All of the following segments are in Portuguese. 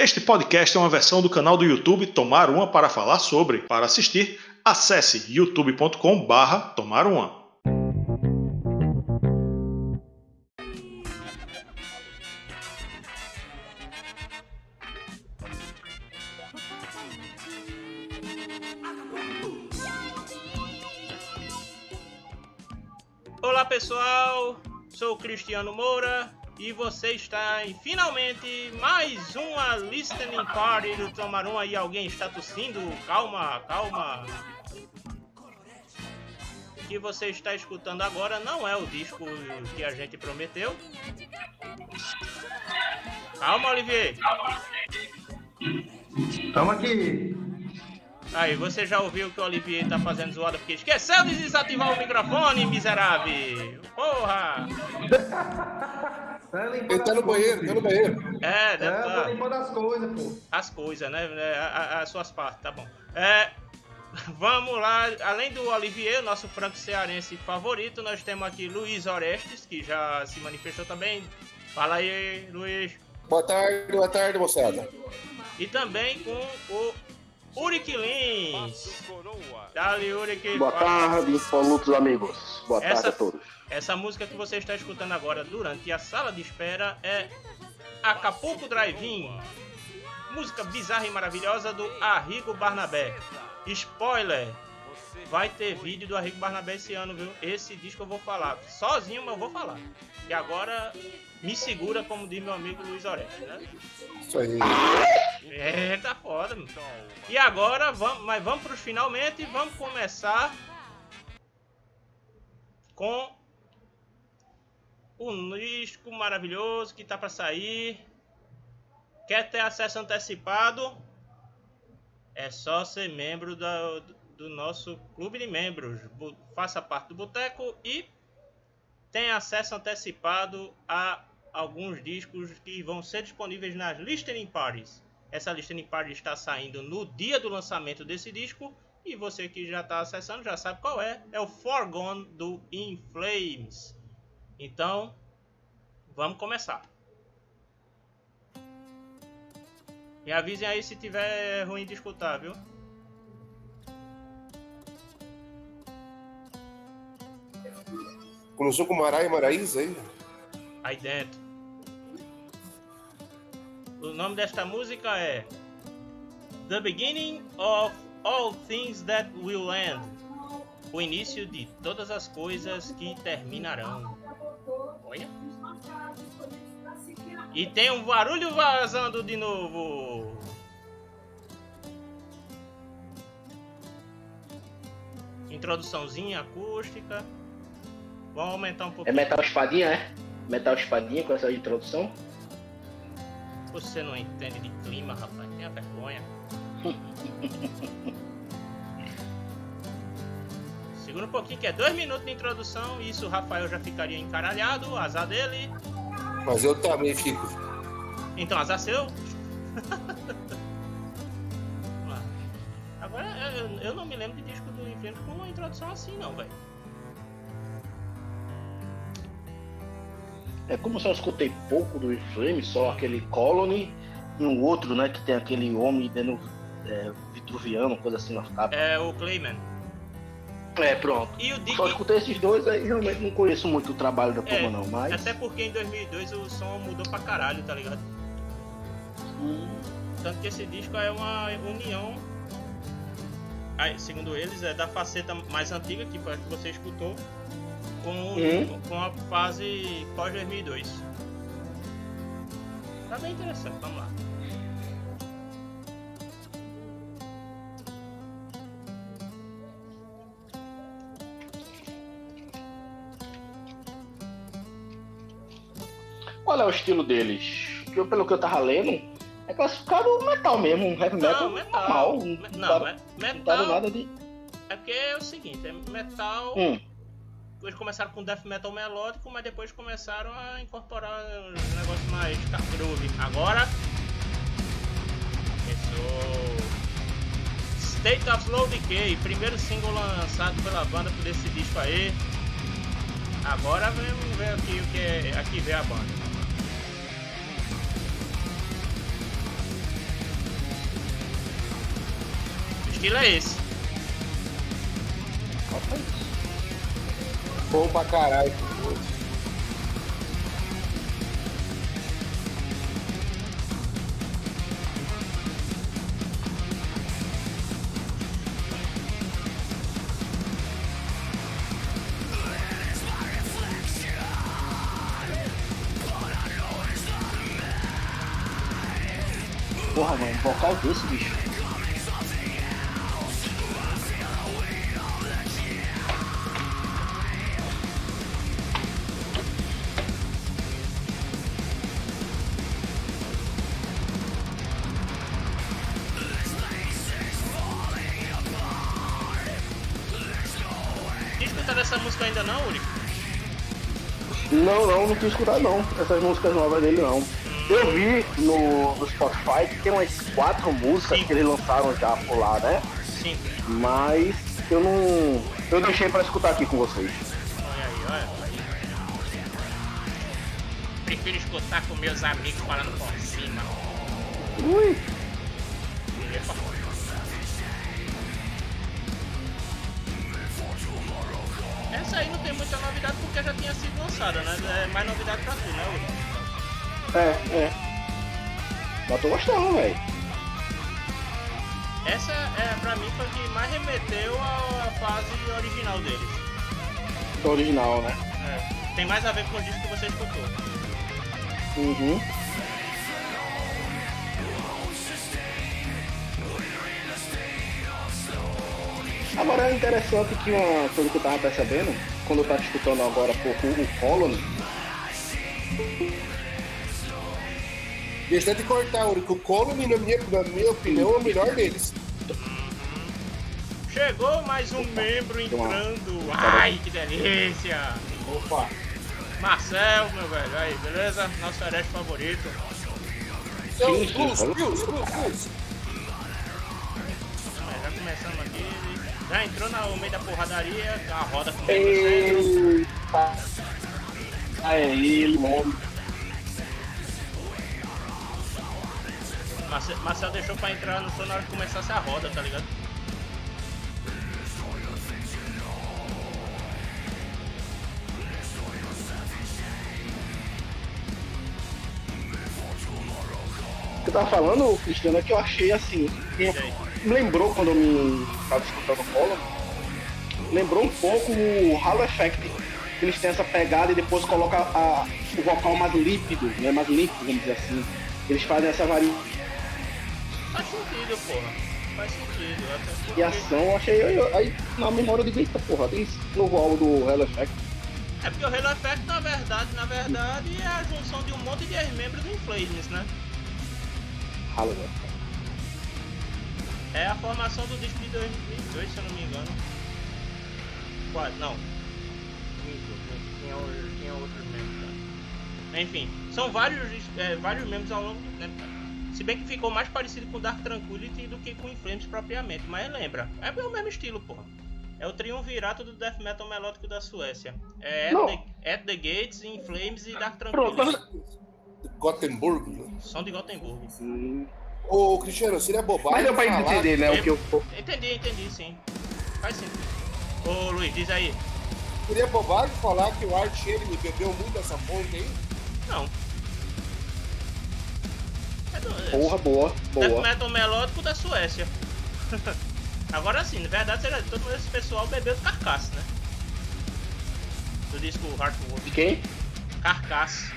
Este podcast é uma versão do canal do YouTube Tomar Uma para falar sobre. Para assistir, acesse youtube.com/barra Tomar Uma. Olá pessoal, sou Cristiano Moura e você está em finalmente mais uma listening party do Tomaruma e alguém está tossindo. Calma, calma. O que você está escutando agora não é o disco que a gente prometeu. Calma, Olivier. Tamo aqui. Aí, você já ouviu que o Olivier tá fazendo zoada porque esqueceu de desativar o microfone, miserável. Porra! Tá limpando Ele tá no banheiro, tá no banheiro. É, deve É, eu tá. tô limpando as coisas, pô. as coisas, né? É, As suas partes, tá bom. É, vamos lá, além do Olivier, nosso franco cearense favorito, nós temos aqui Luiz Orestes, que já se manifestou também. Fala aí, Luiz. Boa tarde, boa tarde, moçada. E também com o Uric Lins. Dali, Uric. Boa tarde, volutos amigos. Boa Essa- tarde a todos. Essa música que você está escutando agora durante a sala de espera é Acapulco Drive-In. Música bizarra e maravilhosa do Arrigo Barnabé. Spoiler! Vai ter vídeo do Arrigo Barnabé esse ano, viu? Esse disco eu vou falar. Sozinho, mas eu vou falar. E agora me segura, como diz meu amigo Luiz Oreste, né? Isso aí. É, tá foda, mano. E agora, vamos, mas vamos pros finalmente e vamos começar com o disco maravilhoso que tá pra sair. Quer ter acesso antecipado? É só ser membro do nosso clube de membros. Faça parte do Boteco e tem acesso antecipado a alguns discos que vão ser disponíveis nas listening parties. Essa listening party está saindo no dia do lançamento desse disco e você que já está acessando já sabe qual é. É o Forgone do In Flames. Então, vamos começar. Me avisem aí se tiver ruim de escutar, viu? Começou com Marai e Maraísa aí? aí dentro. O nome desta música é The Beginning of All Things That Will End. O início de todas as coisas que terminarão. Olha. E tem um barulho vazando de novo. Introduçãozinha acústica. Vamos aumentar um É pouquinho. Metal Espadinha, é? Metal Espadinha com essa introdução? Você não entende de clima, rapaz. Tenha vergonha. Segura um pouquinho que é dois minutos de introdução. Isso o Rafael já ficaria encaralhado. Azar dele. Mas eu também fico. Então, azar seu. Vamos lá. Agora, eu, eu não me lembro de disco do Inferno com uma introdução assim, não, velho. É como se eu escutei pouco do Inflame, só aquele Colony e um outro, né? Que tem aquele homem dentro é, vitruviano, coisa assim na capa. É o Clayman. É, pronto. E o. Só escutei esses dois aí, realmente não conheço muito o trabalho da turma É, não, mas. Até porque em 2002 o som mudou pra caralho, tá ligado? Hum, Tanto que esse disco é uma união, aí, segundo eles, é da faceta mais antiga, que foi a que você escutou, com, Uhum. com a fase pós 2002. Tá bem interessante, vamos lá. Qual é o estilo deles? Porque pelo que eu tava lendo, é classificado metal mesmo, um heavy metal, Não, metal. normal. Me- Não, Não, não, me- não metal. nada de. É porque é o seguinte, é metal. Hum. Eles começaram com death metal melódico, mas depois começaram a incorporar uns negócios mais groove. Agora. Começou. State of Slow Decay, primeiro single lançado pela banda por esse disco aí. Agora vamos ver aqui o que é. Aqui vê a banda. Estilo é esse. Bom pra caralho. Porra, mano, um vocal desse, bicho. Quis escutar não. Essas músicas novas dele não. Eu vi no, no Spotify que tem umas quatro músicas Sim. que eles lançaram já por lá, né? Sim. Mas eu não. Eu deixei pra escutar aqui com vocês. Olha aí, olha. Prefiro escutar com meus amigos falando por cima. Ui! É, é. Mas tô gostando, velho. Essa é pra mim foi que mais remeteu à fase original deles. Do original, né? É. Tem mais a ver com o disco que você escutou. Uhum. Agora é interessante que uma coisa que eu tava percebendo, quando eu tava escutando agora pouco o Colony, Deixa de cortar, o Colony, na minha, na minha opinião, é o melhor deles. Chegou mais um membro entrando. Ai, que delícia! Opa! Marcel, meu velho, aí, beleza? Nosso herege favorito. Então, falou. Cruz, Cruz, Cruz. É, já começamos aqui. Já entrou no meio da porradaria, a roda com centro. Eita! É ele, mano. Marcel, Marcel deixou pra entrar no som na hora que começasse a roda, tá ligado? eu tava falando, Cristiano, é que eu achei assim. Lembrou quando eu me tava escutando o Colony, lembrou um pouco o Halo Effect. que Eles têm essa pegada e depois coloca a- o vocal mais líquido, né? Mais limpo, vamos dizer assim. Eles fazem essa variação Faz sentido, porra. Faz sentido. Até porque... eu achei. Aí, aí na memória eu digo, eita porra, tem esse novo álbum do Halo Effect. É porque o Halo Effect, na verdade, na verdade, é a junção de um monte de ex-membros do Inflames, né? Effect. É a formação do disco de 2002, se eu não me engano. Quase, não. Minto, Tinha, outros membros, tá? Enfim, são vários, é, vários membros ao longo do tempo. cara. Se bem que ficou mais parecido com Dark Tranquility do que com Inflames propriamente, mas lembra, é o mesmo estilo, porra. É o triunvirato do death metal melódico da Suécia. É At, the, At the Gates, Inflames e Dark Tranquility. Gothenburg. né? São de Gothenburg. Hum, Ô, Cristiano, seria bobagem Mas deu pra falar- entender, né? O que eu. Entendi, entendi, sim. Faz sim. Ô Luiz, diz aí. Seria bobagem falar que o Art Enemy bebeu muito dessa fonte aí? Não. É Porra, boa, Death boa. metal melódico da Suécia. Agora sim, na verdade, será- todo esse pessoal bebeu do Carcass, né? Do disco Heartwork. De quem? Carcass.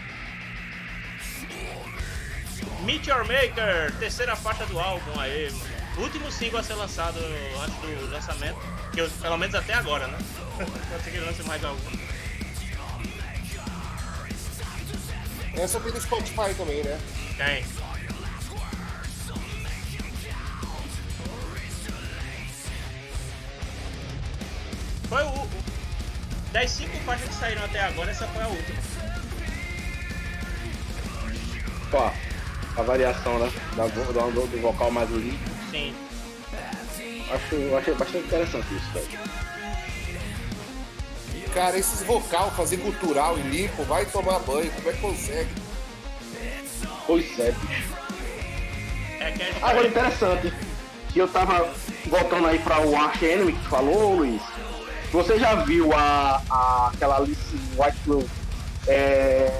Meteor Maker, terceira faixa do álbum aí, mano. Último single a ser lançado antes do lançamento. Que eu, pelo menos até agora, né? Pode ser que lance mais algum. Essa tem no Spotify também, né? Tem. Foi o, o. Das cinco faixas que saíram até agora, essa foi a última. Ó, a variação, né? Da, do, do, do vocal mais limpo. Sim. Acho, achei bastante interessante isso, velho. Cara, esses vocal, fazer cultural e limpo, vai tomar banho, como é que consegue? Pois é, bicho. É que gente Agora interessante. que eu tava voltando aí pra o Arch Enemy que tu falou, Luiz. Você já viu a, a aquela Alice White Girl, é,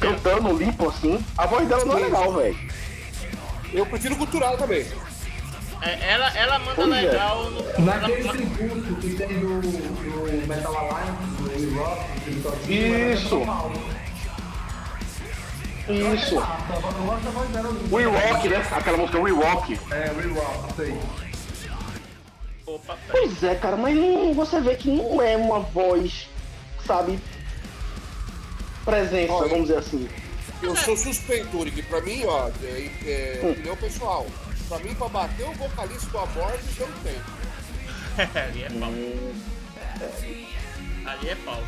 cantando limpo assim? A voz dela não é legal, velho. Eu prefiro cultural também. é, ela, ela manda Pois é. legal no. Naquele ela- tributo que tem do, do Metal Alliance, do Will Rock, do Isso. Isso. Dela. We Rock, né? Aquela música Rock. É, Will Rock, isso aí. Opa. Pois é, cara, mas não, você vê que não é uma voz, sabe, presença, Olha, vamos dizer assim. Eu sou suspeito, que pra mim, ó, é, é Hum. opinião pessoal. Pra mim, pra bater o vocalista do Abortus, não tem. Ali é pau. Ali é pau.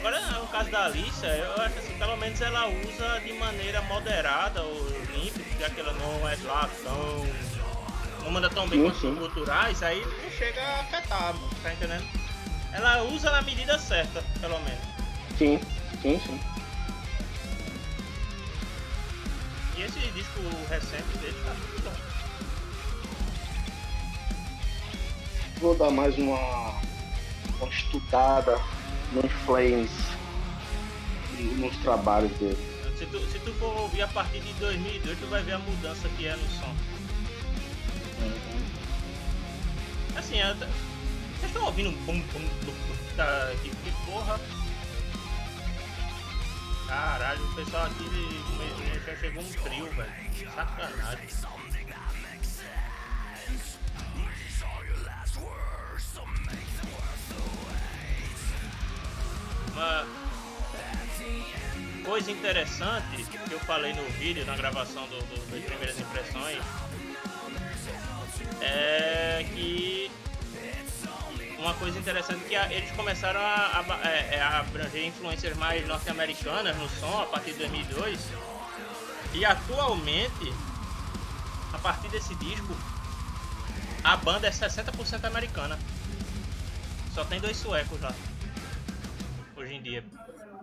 Agora, no caso da Alicia, eu acho assim, pelo menos ela usa de maneira moderada ou limpa, já que ela não é lá tão. não manda tão bem Sim, os culturais, aí não chega a afetar, mano, tá entendendo? Ela usa na medida certa, pelo menos. Sim, sim, sim. E esse disco recente dele tá muito bom. Vou dar mais uma, uma estudada no Flames e nos trabalhos dele. Se tu, se tu for ouvir a partir de 2002, tu vai ver a mudança que é no som. Assim, eu t- vocês estão ouvindo um bum bum bum tá, que, que porra? Caralho, o pessoal aqui já chegou um trio, velho. Sacanagem. Uma coisa interessante que eu falei no vídeo, na gravação do, do, das primeiras impressões, é que uma coisa interessante que eles começaram a, a é, é, a abranger influências mais norte-americanas no som a partir de 2002 e atualmente a partir desse disco a banda é 60% americana. Só tem dois suecos lá hoje em dia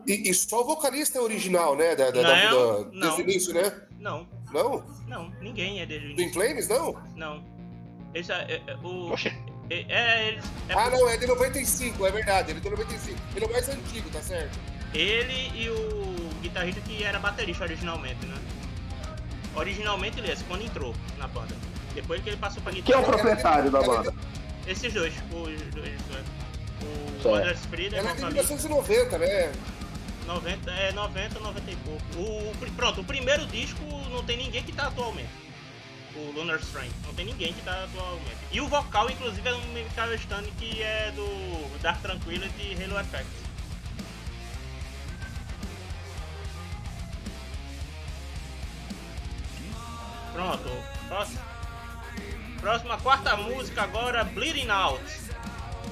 E, e só o vocalista é original, né? Da, da, Não, da, da- não. desde o início, né? não Não? não ninguém é desde o Do início Inflames, não? não Esse é, é, é, o, Oxe. é, é, eles- é Ah, não, é de 95, é verdade. Ele é de 95. Ele é o mais antigo, tá certo? Ele e o guitarrista que era baterista originalmente, né? Originalmente ele, esse, quando entrou na banda. Depois que ele passou pra Quem é guitarra. o proprietário da banda? Esses dois, os dois, né? O. Anders Frieder, Ela é de vocalista, 1990, né? 90, é 90, 90 e pouco. O, pronto, o primeiro disco não tem ninguém que tá atualmente. O Lunar Strain, não tem ninguém que tá atualmente. E o vocal, inclusive, é um Michael Stanley que é do Dark Tranquility e Halo Effect. Pronto, próximo. Próxima, quarta música agora, Bleeding Out.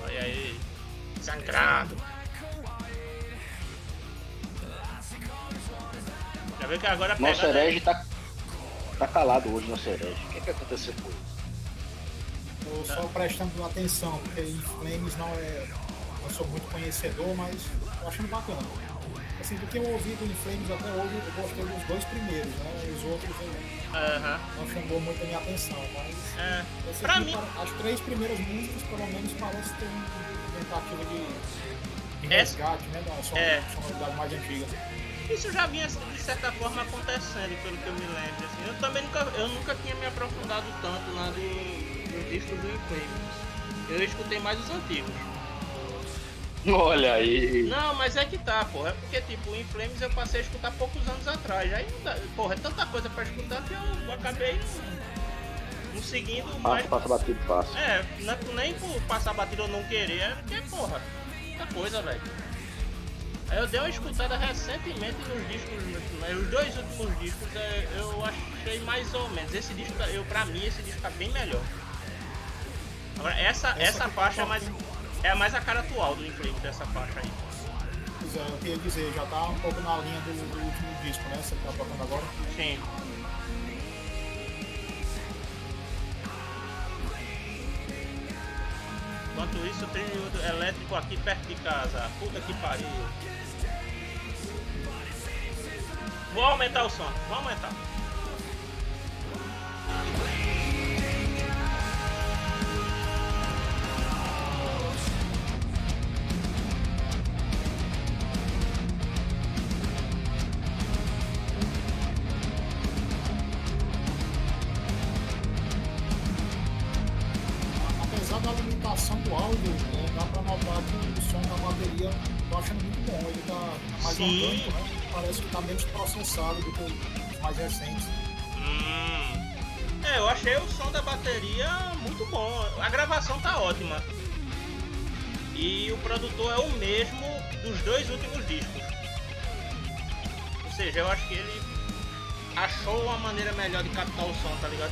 Olha aí, sangrado. Já viu que agora a Nosso pegada- herege tá, tá calado hoje, nosso herege. O que, que aconteceu com ele? Tô só prestando atenção, porque em Flames não é. Não sou muito conhecedor, mas tô achando bacana. Assim, do que eu ouvi do Inflames até hoje, eu gostei dos dois primeiros, né? Os outros eu não chamou muito a minha atenção, mas. É. Pra aqui, mim, para- as três primeiras músicas, pelo menos, parece ter uma tentativa de, de Essa- resgate, né? É. sonoridade mais antiga. isso já vinha de certa forma acontecendo, pelo que eu me lembro. Assim. Eu também nunca, eu nunca tinha me aprofundado tanto lá do, dos discos do Inflames. Eu escutei mais os antigos. Olha aí. Não, mas é que tá, porra. É porque, tipo, o Inflames eu passei a escutar poucos anos atrás. Aí, porra, é tanta coisa pra escutar que eu acabei seguindo mais. Passa, passa batido fácil. É, não é nem por passar batida ou não querer, é porque, porra, muita coisa, velho. Aí eu dei uma escutada recentemente nos discos, né, os dois últimos discos é, eu achei mais ou menos. Esse disco, tá- eu, pra mim, esse disco tá bem melhor. Agora, essa, essa faixa é, mais, é mais a cara atual do Inflame dessa faixa aí. Pois é, eu queria dizer, já tá um pouco na linha do, do último disco, né? Você tá tocando agora. Sim. Enquanto isso, trio elétrico aqui perto de casa. Puta que pariu. Vou aumentar o som, vou aumentar. Mais recentes. Hum. É, eu achei o som da bateria muito bom. A gravação tá ótima. E o produtor é o mesmo dos dois últimos discos. Ou seja, eu acho que ele achou uma maneira melhor de captar o som, tá ligado?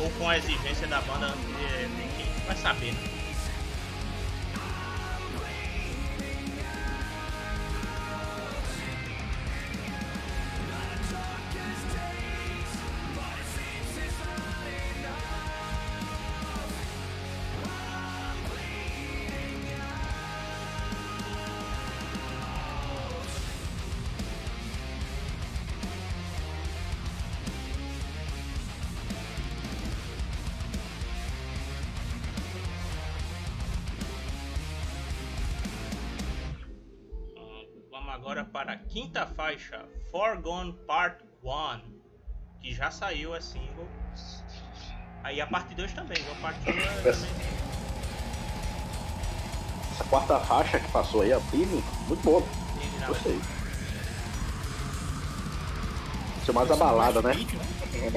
Ou com a exigência da banda, é, quem vai saber, né? Quinta faixa, Forgone Part 1, que já saiu é single. Aí a parte 2 também, a parte 1 é Essa- também. Essa quarta faixa que passou aí, a Premium, muito boa. Gostei. Isso é mais a balada, né? Beat, né?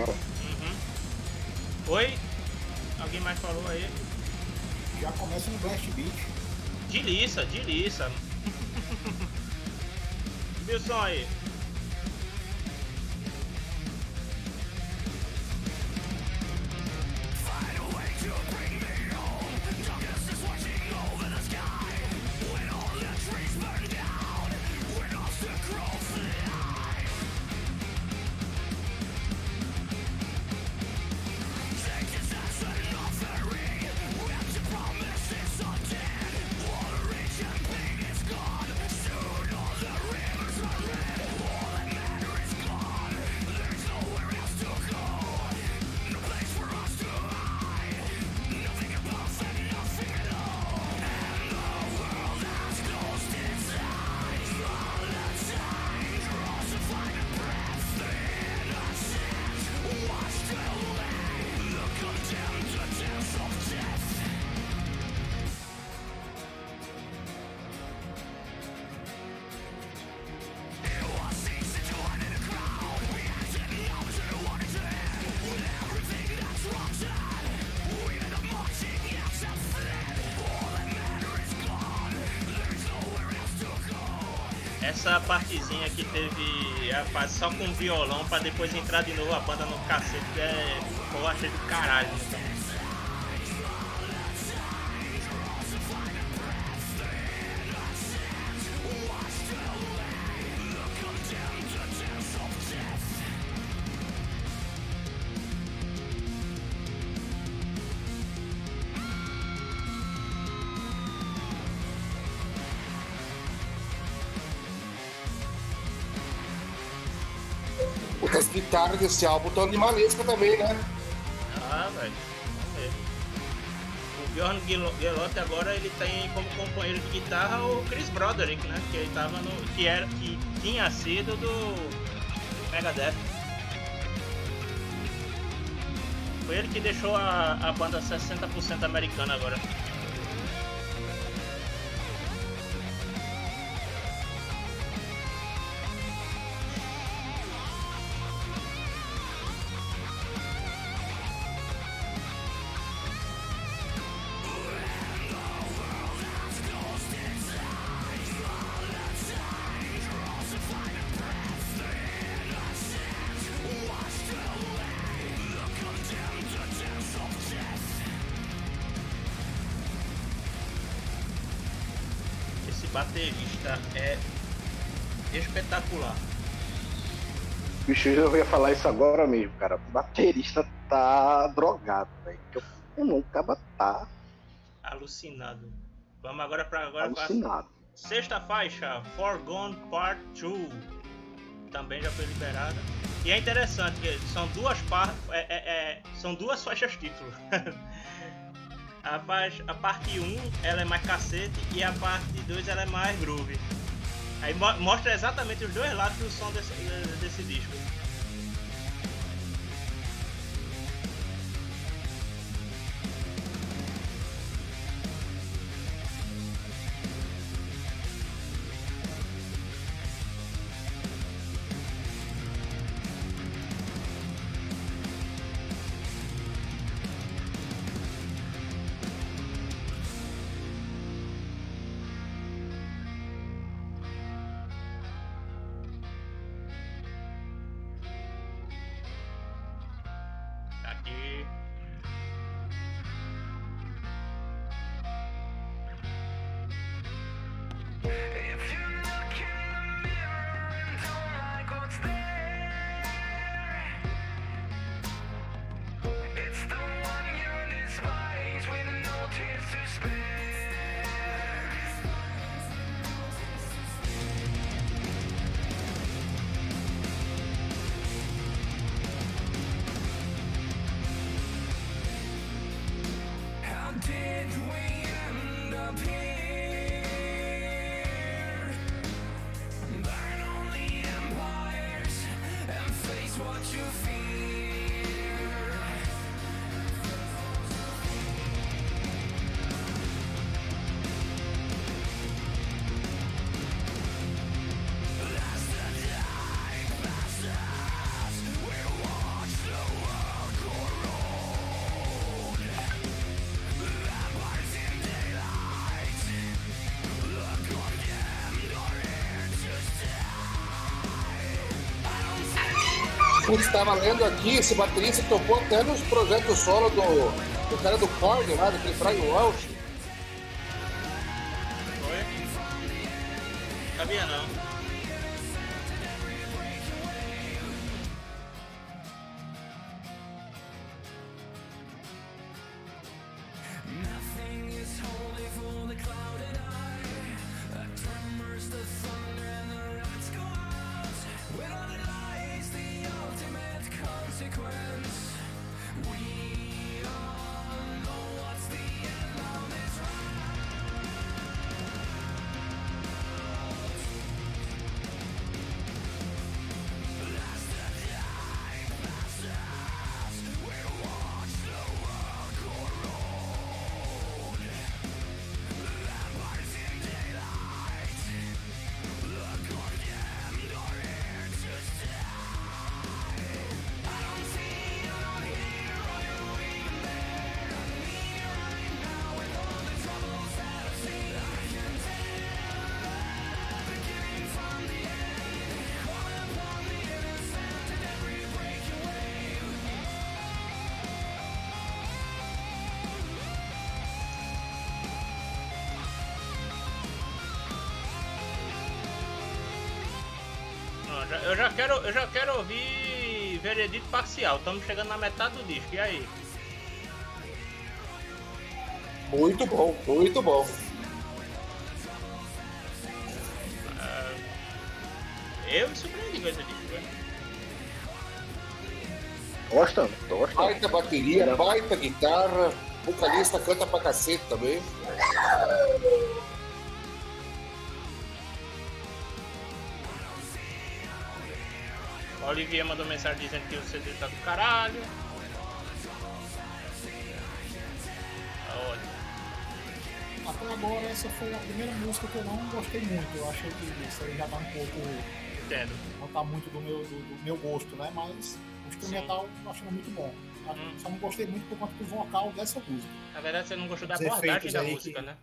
Uhum. Oi? Alguém mais falou aí? Já começa no Blast Beat. De liça, de liça. Viu som aí? Essa partezinha que teve a fase só com violão pra depois entrar de novo a banda no cacete é. Eu achei do caralho. As guitarras desse álbum estão animalescas também, né? Ah, velho. O Bjorn Gelo- Gelotte agora ele tem como companheiro de guitarra o Chris Broderick, né? Que ele tava no. que era. que tinha sido do Megadeth. Foi ele que deixou a, a banda 60% americana agora. Baterista é espetacular. Bicho, eu ia falar isso agora mesmo, cara. O baterista tá drogado, velho. Eu não acaba tá Alucinado. Vamos agora pra agora pra alucinado. sexta faixa, Forgone Part 2. Também já foi liberada. E é interessante que são duas par é, é- é- são duas faixas título. a, a parte 1 ela é mais cacete e a parte 2 ela é mais groove. Aí mo- mostra exatamente os dois lados do som desse, desse disco. Putz, estava lendo aqui, esse baterista tocou até nos projetos solo do, do cara do Korn lá, daquele Brian Welch. Veredito parcial. Estamos chegando na metade do disco. E aí? Muito bom, muito bom. Eu me surpreendi com esse disco. velho. Tô gostando, tô gostando. Baita bateria, baita guitarra, vocalista canta pra cacete também. O Olivier mandou mensagem dizendo que o CD tá do caralho. Tá. Até agora essa foi a primeira música que eu não gostei muito. Eu achei que isso aí já tá um pouco. Entendo. não tá muito do meu, do, do meu gosto, né? Mas o instrumental eu achando muito bom. Hum. Só não gostei muito por conta do vocal dessa música. Na verdade, você não gostou da abordagem da música, que- né?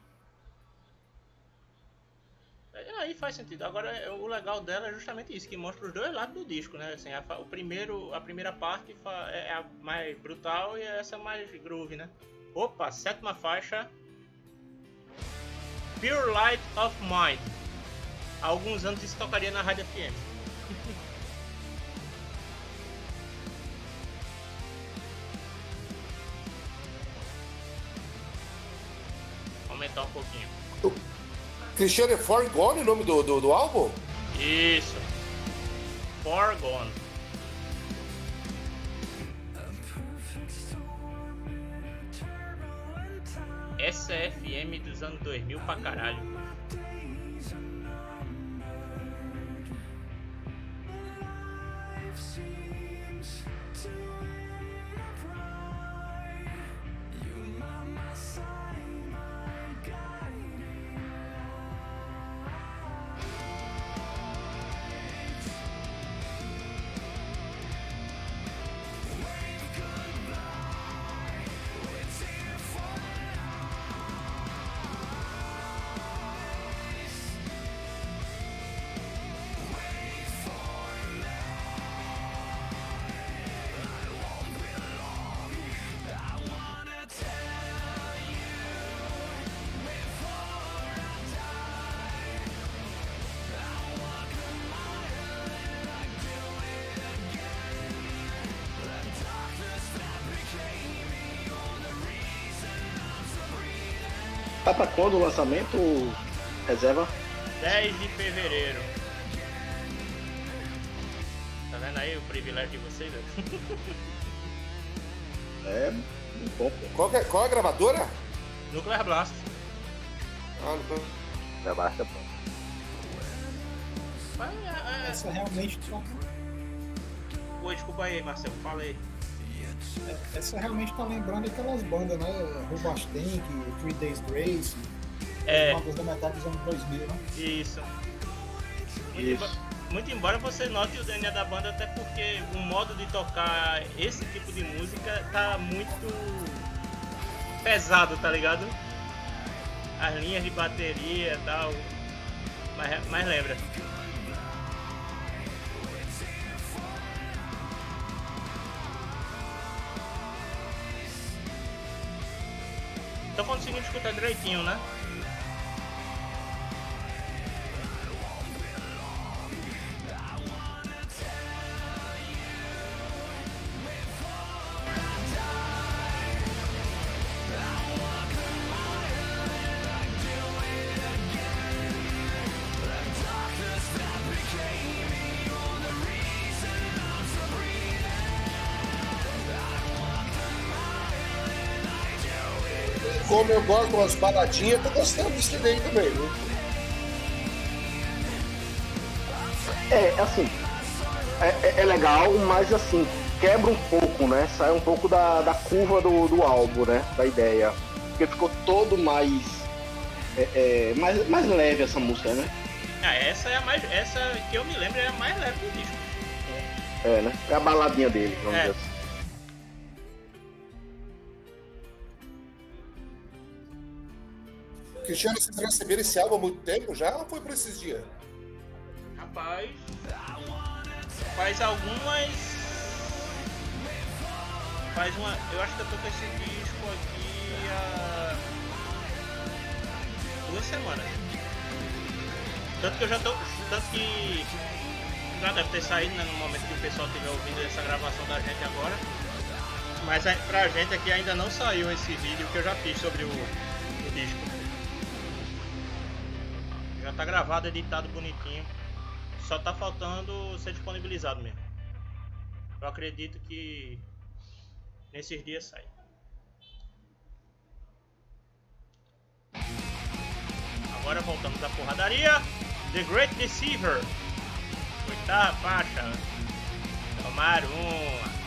É, Aí faz sentido. Agora, é- o legal dela é justamente isso, que mostra os dois lados do disco, né? Assim, a, o primeiro, a primeira parte fa- é a mais brutal e essa mais groove, né? Opa, sétima faixa. Pure Light of Mind. Há alguns anos isso tocaria na Rádio FM. aumentar um pouquinho. Cristiano é For Gone o nome do, do, do álbum? Isso. For Gone. Essa é FM dos anos 2000 pra caralho. Tá pra quando o lançamento? Reserva? 10 de fevereiro. Tá vendo aí o privilégio de vocês? né? É, um pouco. Qual, que é, qual é a gravadora? Nuclear Blast. Ah, não tô- Já basta. Mas, é, é... Essa realmente Oi, desculpa aí, Marcelo, fala aí. Essa realmente tá lembrando aquelas bandas, né? Rubastank, Three Days Grace, É, bandas da metade dos anos 2000, né? isso. Muito, Isso. muito embora você note o DNA da banda, até porque o modo de tocar esse tipo de música tá muito pesado, tá ligado? As linhas de bateria e tal. Mas, mas lembra. Tô conseguindo escutar direitinho, né? Gosto de umas baladinhas, tô gostando disso daí também, viu? É, assim. É, é- é legal, mas assim, quebra um pouco, né? Sai um pouco da, da curva do, do álbum, né? Da ideia. Porque ficou todo mais. É, é, mais, mais leve essa música, né? Ah, essa é a mais. Essa que eu me lembro é a mais leve do disco. É, né? É a baladinha dele, vamos É. dizer assim. Cristiano, vocês receberam esse álbum há muito tempo já ou foi por esses dias? Rapaz. Faz algumas. Faz uma. Eu acho que eu tô com esse disco aqui há. duas semanas. Tanto que eu já tô. Tanto que. Já deve ter saído né, no momento que o pessoal estiver ouvindo essa gravação da gente agora. Mas pra gente aqui ainda não saiu esse vídeo que eu já fiz sobre o, o disco. Tá gravado, editado bonitinho. Só tá faltando ser disponibilizado mesmo. Eu acredito que nesses dias sai. Agora voltamos à porradaria. The Great Deceiver. Oitava faixa. Tomar uma.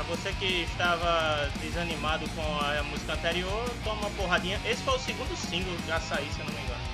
Pra você que estava desanimado com a música anterior, toma uma porradinha. Esse foi o segundo single a sair, se eu não me engano.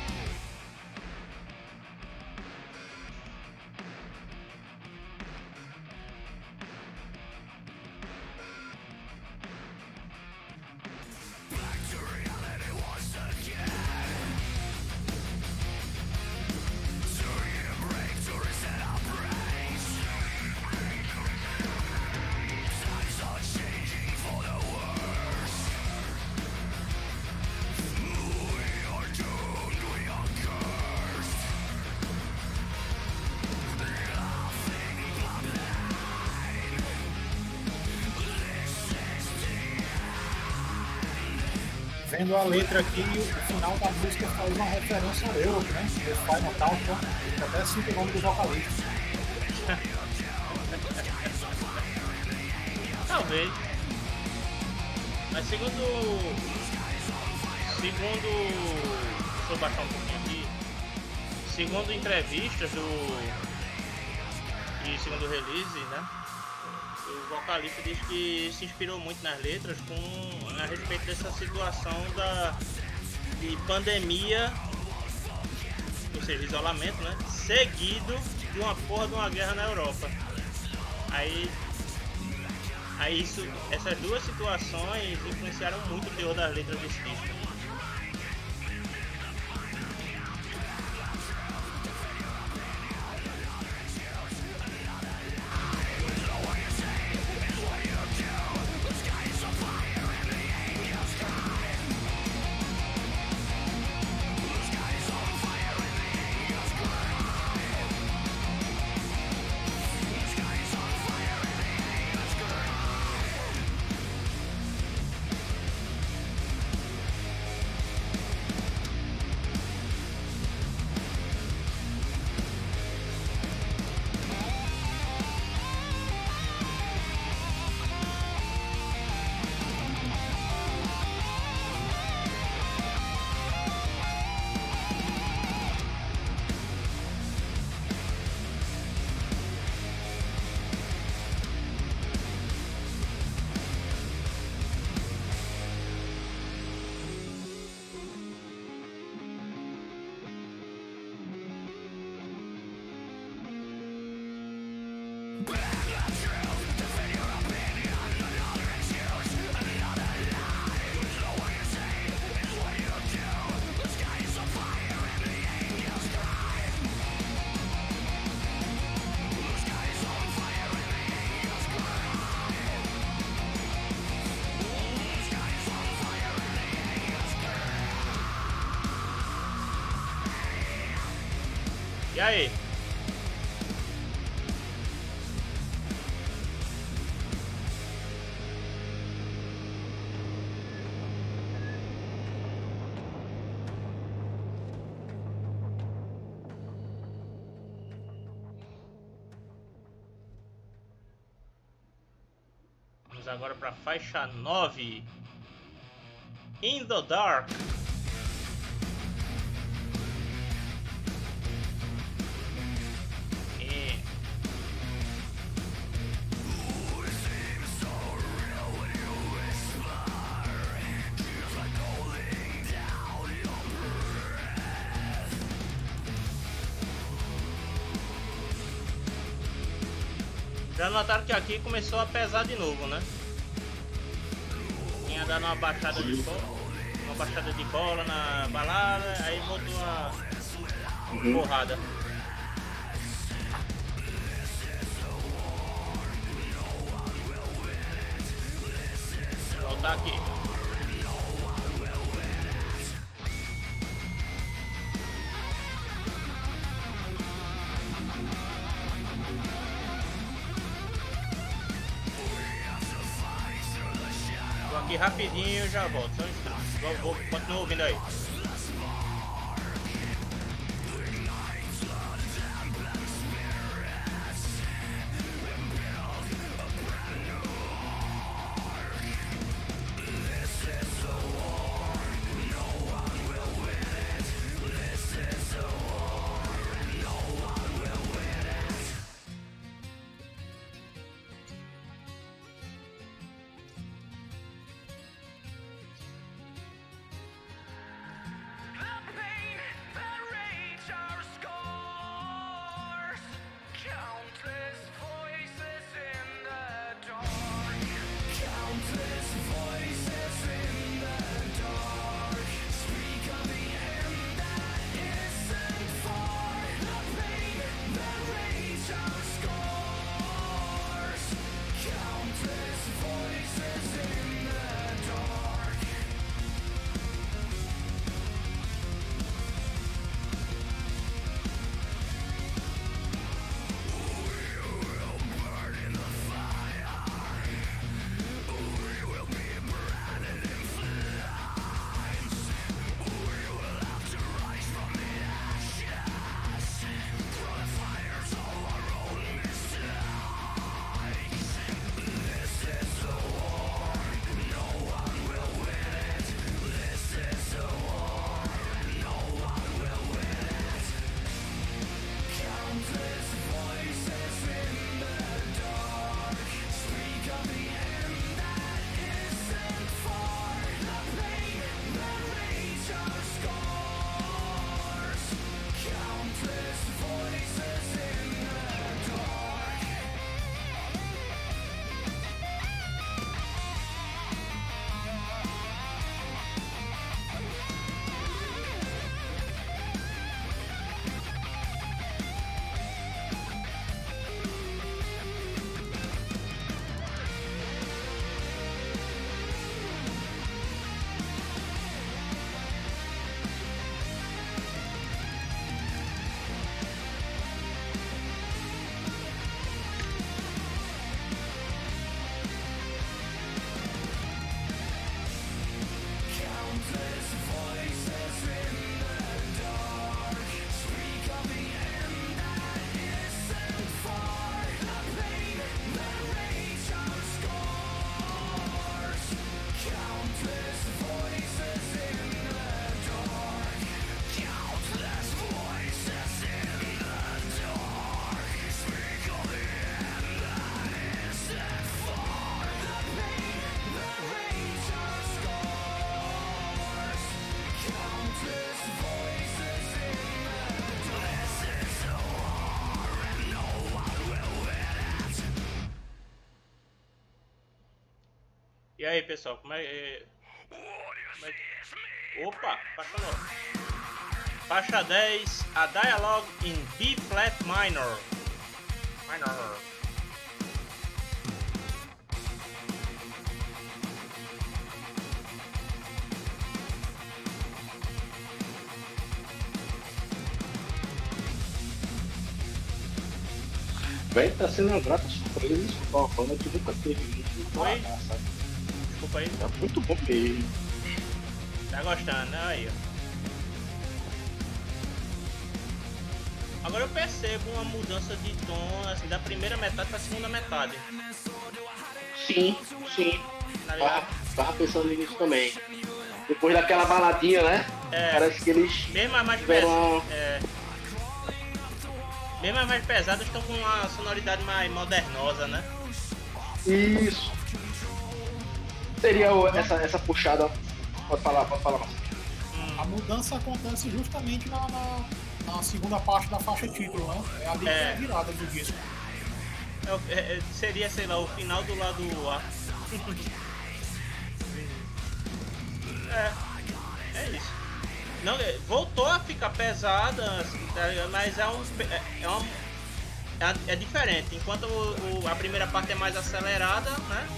A letra aqui, o final da música faz uma referência ao Europe, né? O Final Countdown, até cinco o nome do vocalista. Talvez. Mas segundo. Segundo. Deixa eu baixar um pouquinho aqui. Segundo entrevistas do. E segundo release, né? O vocalista diz que se inspirou muito nas letras com a respeito dessa situação da de pandemia, ou seja, isolamento, né? Seguido de uma porra de uma guerra na Europa. Aí Aí isso, essas duas situações influenciaram muito o teor das letras. E aí? Vamos agora para faixa 9. In the Dark. Aqui começou a pesar de novo, né? Tinha dado uma baixada de bola, uma baixada de bola na balada, aí botou uma porrada. Cowboys. E aí, pessoal, como é, é- como é- Opa, faixa nova. Faixa 10, a Dialogue in B flat minor. Minor. Véi, tá sendo uma grata surpresa escutar uma banda que nunca teve isso no sabe? Aí. Tá muito bom mesmo. Tá gostando, né? Aí, ó. Agora eu percebo uma mudança de tom, assim, da primeira metade pra segunda metade. Sim, sim. Tá Tava, tava pensando nisso também. Depois daquela baladinha, né? É. Parece que eles Mesmo mais tiveram. É. Mesmo mais pesadas estão com uma sonoridade mais modernosa, né? Isso. Seria o- essa, essa puxada. Pode falar, pode falar. Marcelo. A mudança acontece justamente na, na, na segunda parte da faixa título, né? É ali é É. a virada do disco. É é- é- seria, sei lá, o final do lado A. é, é isso. Não, é, voltou a ficar pesada, assim, tá mas é um. É, é, um, é, é diferente. Enquanto o- o- a primeira parte é mais acelerada, né?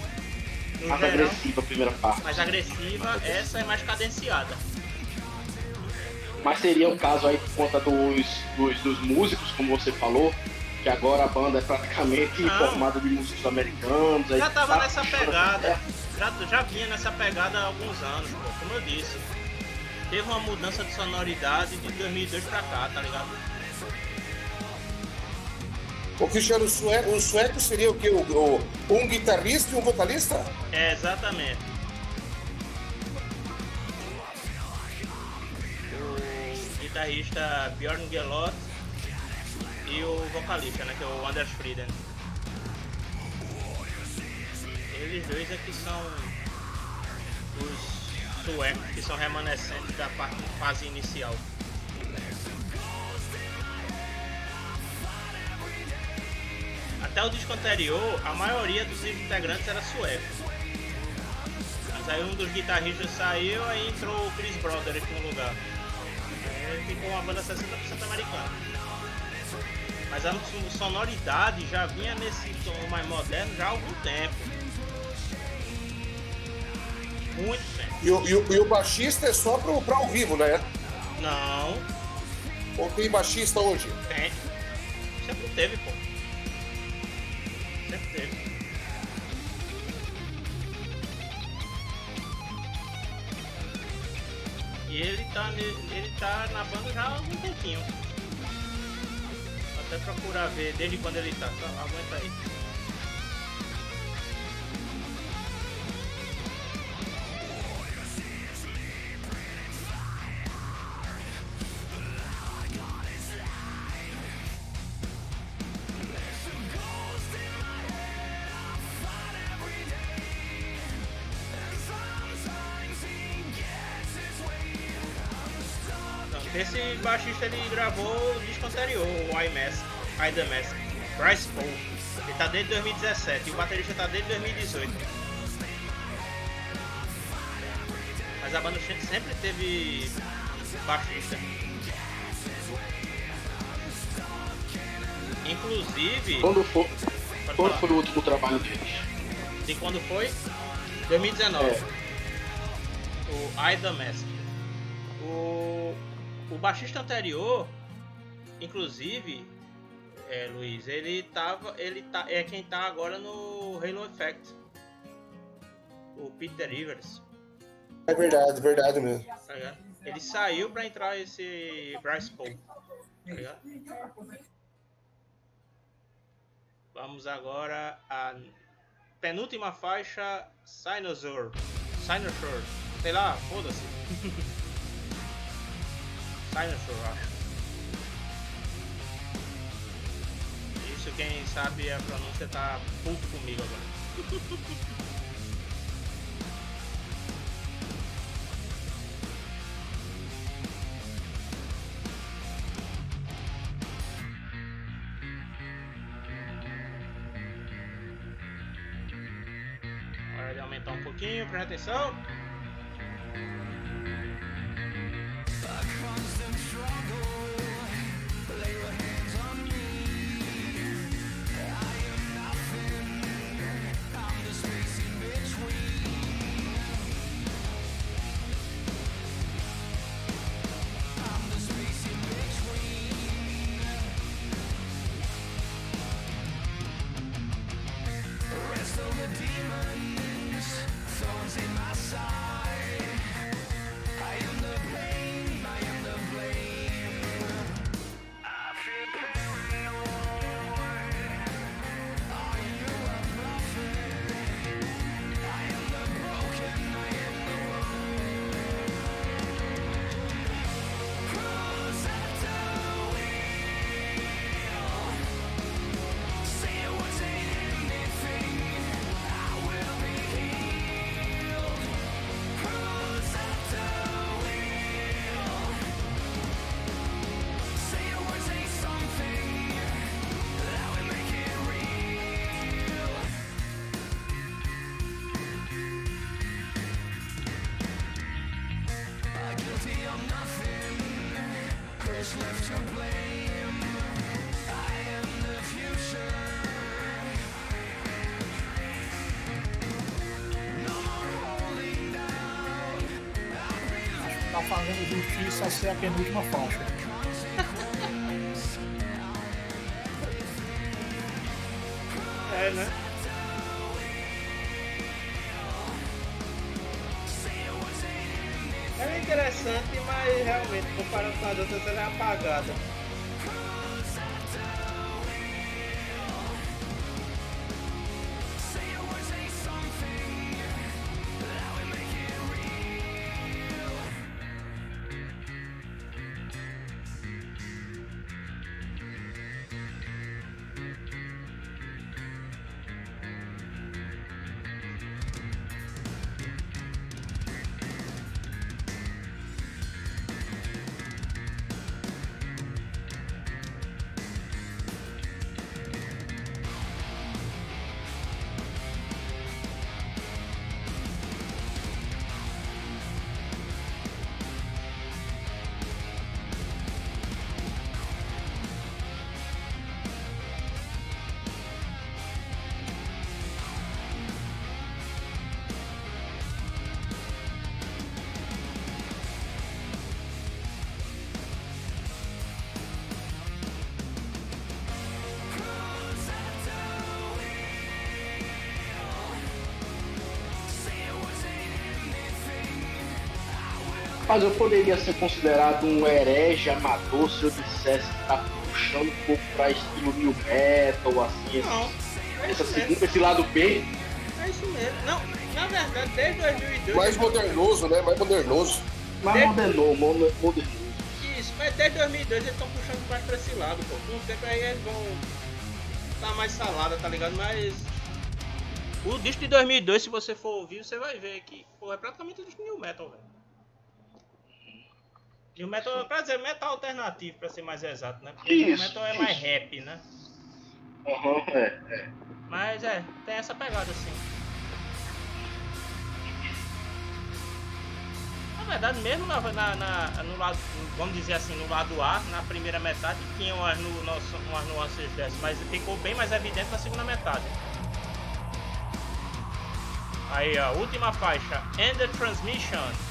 Mais geral, agressiva a primeira parte. mais agressiva, essa é mais cadenciada. Mas seria o caso aí por conta dos, dos, dos músicos, como você falou, que agora a banda é praticamente Não. formada de músicos americanos. aí Já tava tá nessa pegada. É, Já, já vinha nessa pegada há alguns anos, pô, como eu disse. Teve uma mudança de sonoridade de 2002 pra cá, tá ligado? O Cristiano, sueco, o sueco seria o quê? O, o- um guitarrista e um vocalista? É, exatamente. O guitarrista Bjorn Gelot e o vocalista, né, que é o Anders Frieden. Eles dois que são os suecos, que são remanescentes da fase inicial. Até o disco anterior, a maioria dos integrantes era sueco. Mas aí um dos guitarristas saiu, aí entrou o Chris Broderick no lugar. Aí ficou uma banda 60% americana. Mas a sonoridade já vinha nesse tom mais moderno já há algum tempo. Muito tempo. E o, e o, e o baixista é só pro, pra ao vivo, né? Não, Ou tem baixista hoje? tem. Sempre teve, pô. Ele tá, ele tá na banda já há algum tempinho. Vou até procurar ver desde quando ele tá. Só aguenta aí. Baixista ele gravou o disco anterior, o iMask, I The Mask, Bryce Paul. Ele tá desde 2017 e o baterista tá desde 2018. Mas a banda se- sempre teve baixista. Inclusive, Quando, pode quando foi o último trabalho deles? de quando foi? 2019. É. O I The Mask. O, o baixista anterior, inclusive, é, Luiz, ele tava. Ele tá, é quem tá agora no Halo Effect. O Peter Rivers. É verdade, verdade mesmo. Tá? Ele saiu pra entrar esse Bryce Paul. Tá? Vamos agora à penúltima faixa, Sinosaur. Sinosaur. Sei lá, foda-se. Sinosaur, acho. Isso quem sabe a pronúncia tá puto comigo agora. Hora de aumentar um pouquinho, presta atenção. Tá justiça a ser a penúltima faixa. Mas eu poderia ser considerado um herege amador se eu dissesse que tá puxando um pouco pra estilo new metal, assim, esse- Não, é essa segunda, esse lado B. É isso mesmo. Não, na verdade, desde 2002. Mais modernoso, né? Mais modernoso. Mas É. modernou, mono- modernou. Isso, mas desde 2002 eles estão puxando mais pra esse lado, pô. Com o tempo aí eles vão tá mais salada, tá ligado? Mas o disco de 2002, se você for ouvir, você vai ver que, pô, é praticamente um disco new metal, velho. New metal, pra dizer, metal alternativo, pra ser mais exato, né? Porque Isso, metal é isso. mais rap, né? Aham, é, é. Mas é, tem essa pegada assim. Na verdade, mesmo na, na- na- no lado, vamos dizer assim, no lado A, na primeira metade, tinha umas, nu- umas nuances dessas, mas ficou bem mais evidente na segunda metade. Aí, a última faixa, End the Transmission.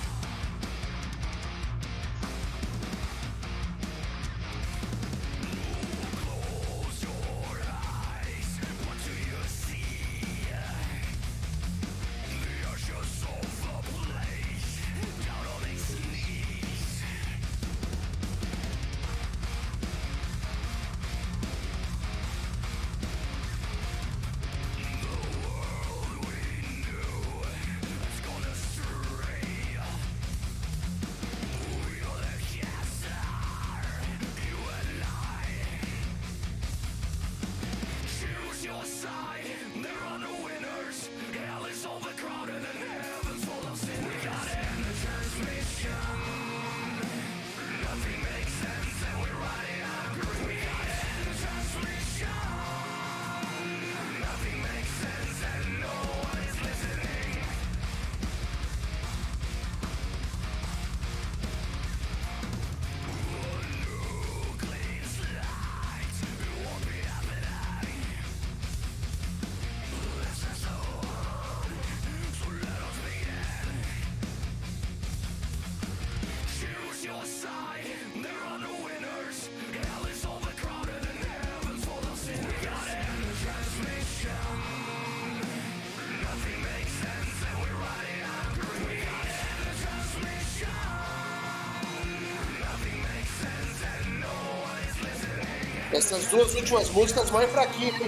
Essas duas últimas músicas mais fraquinhas.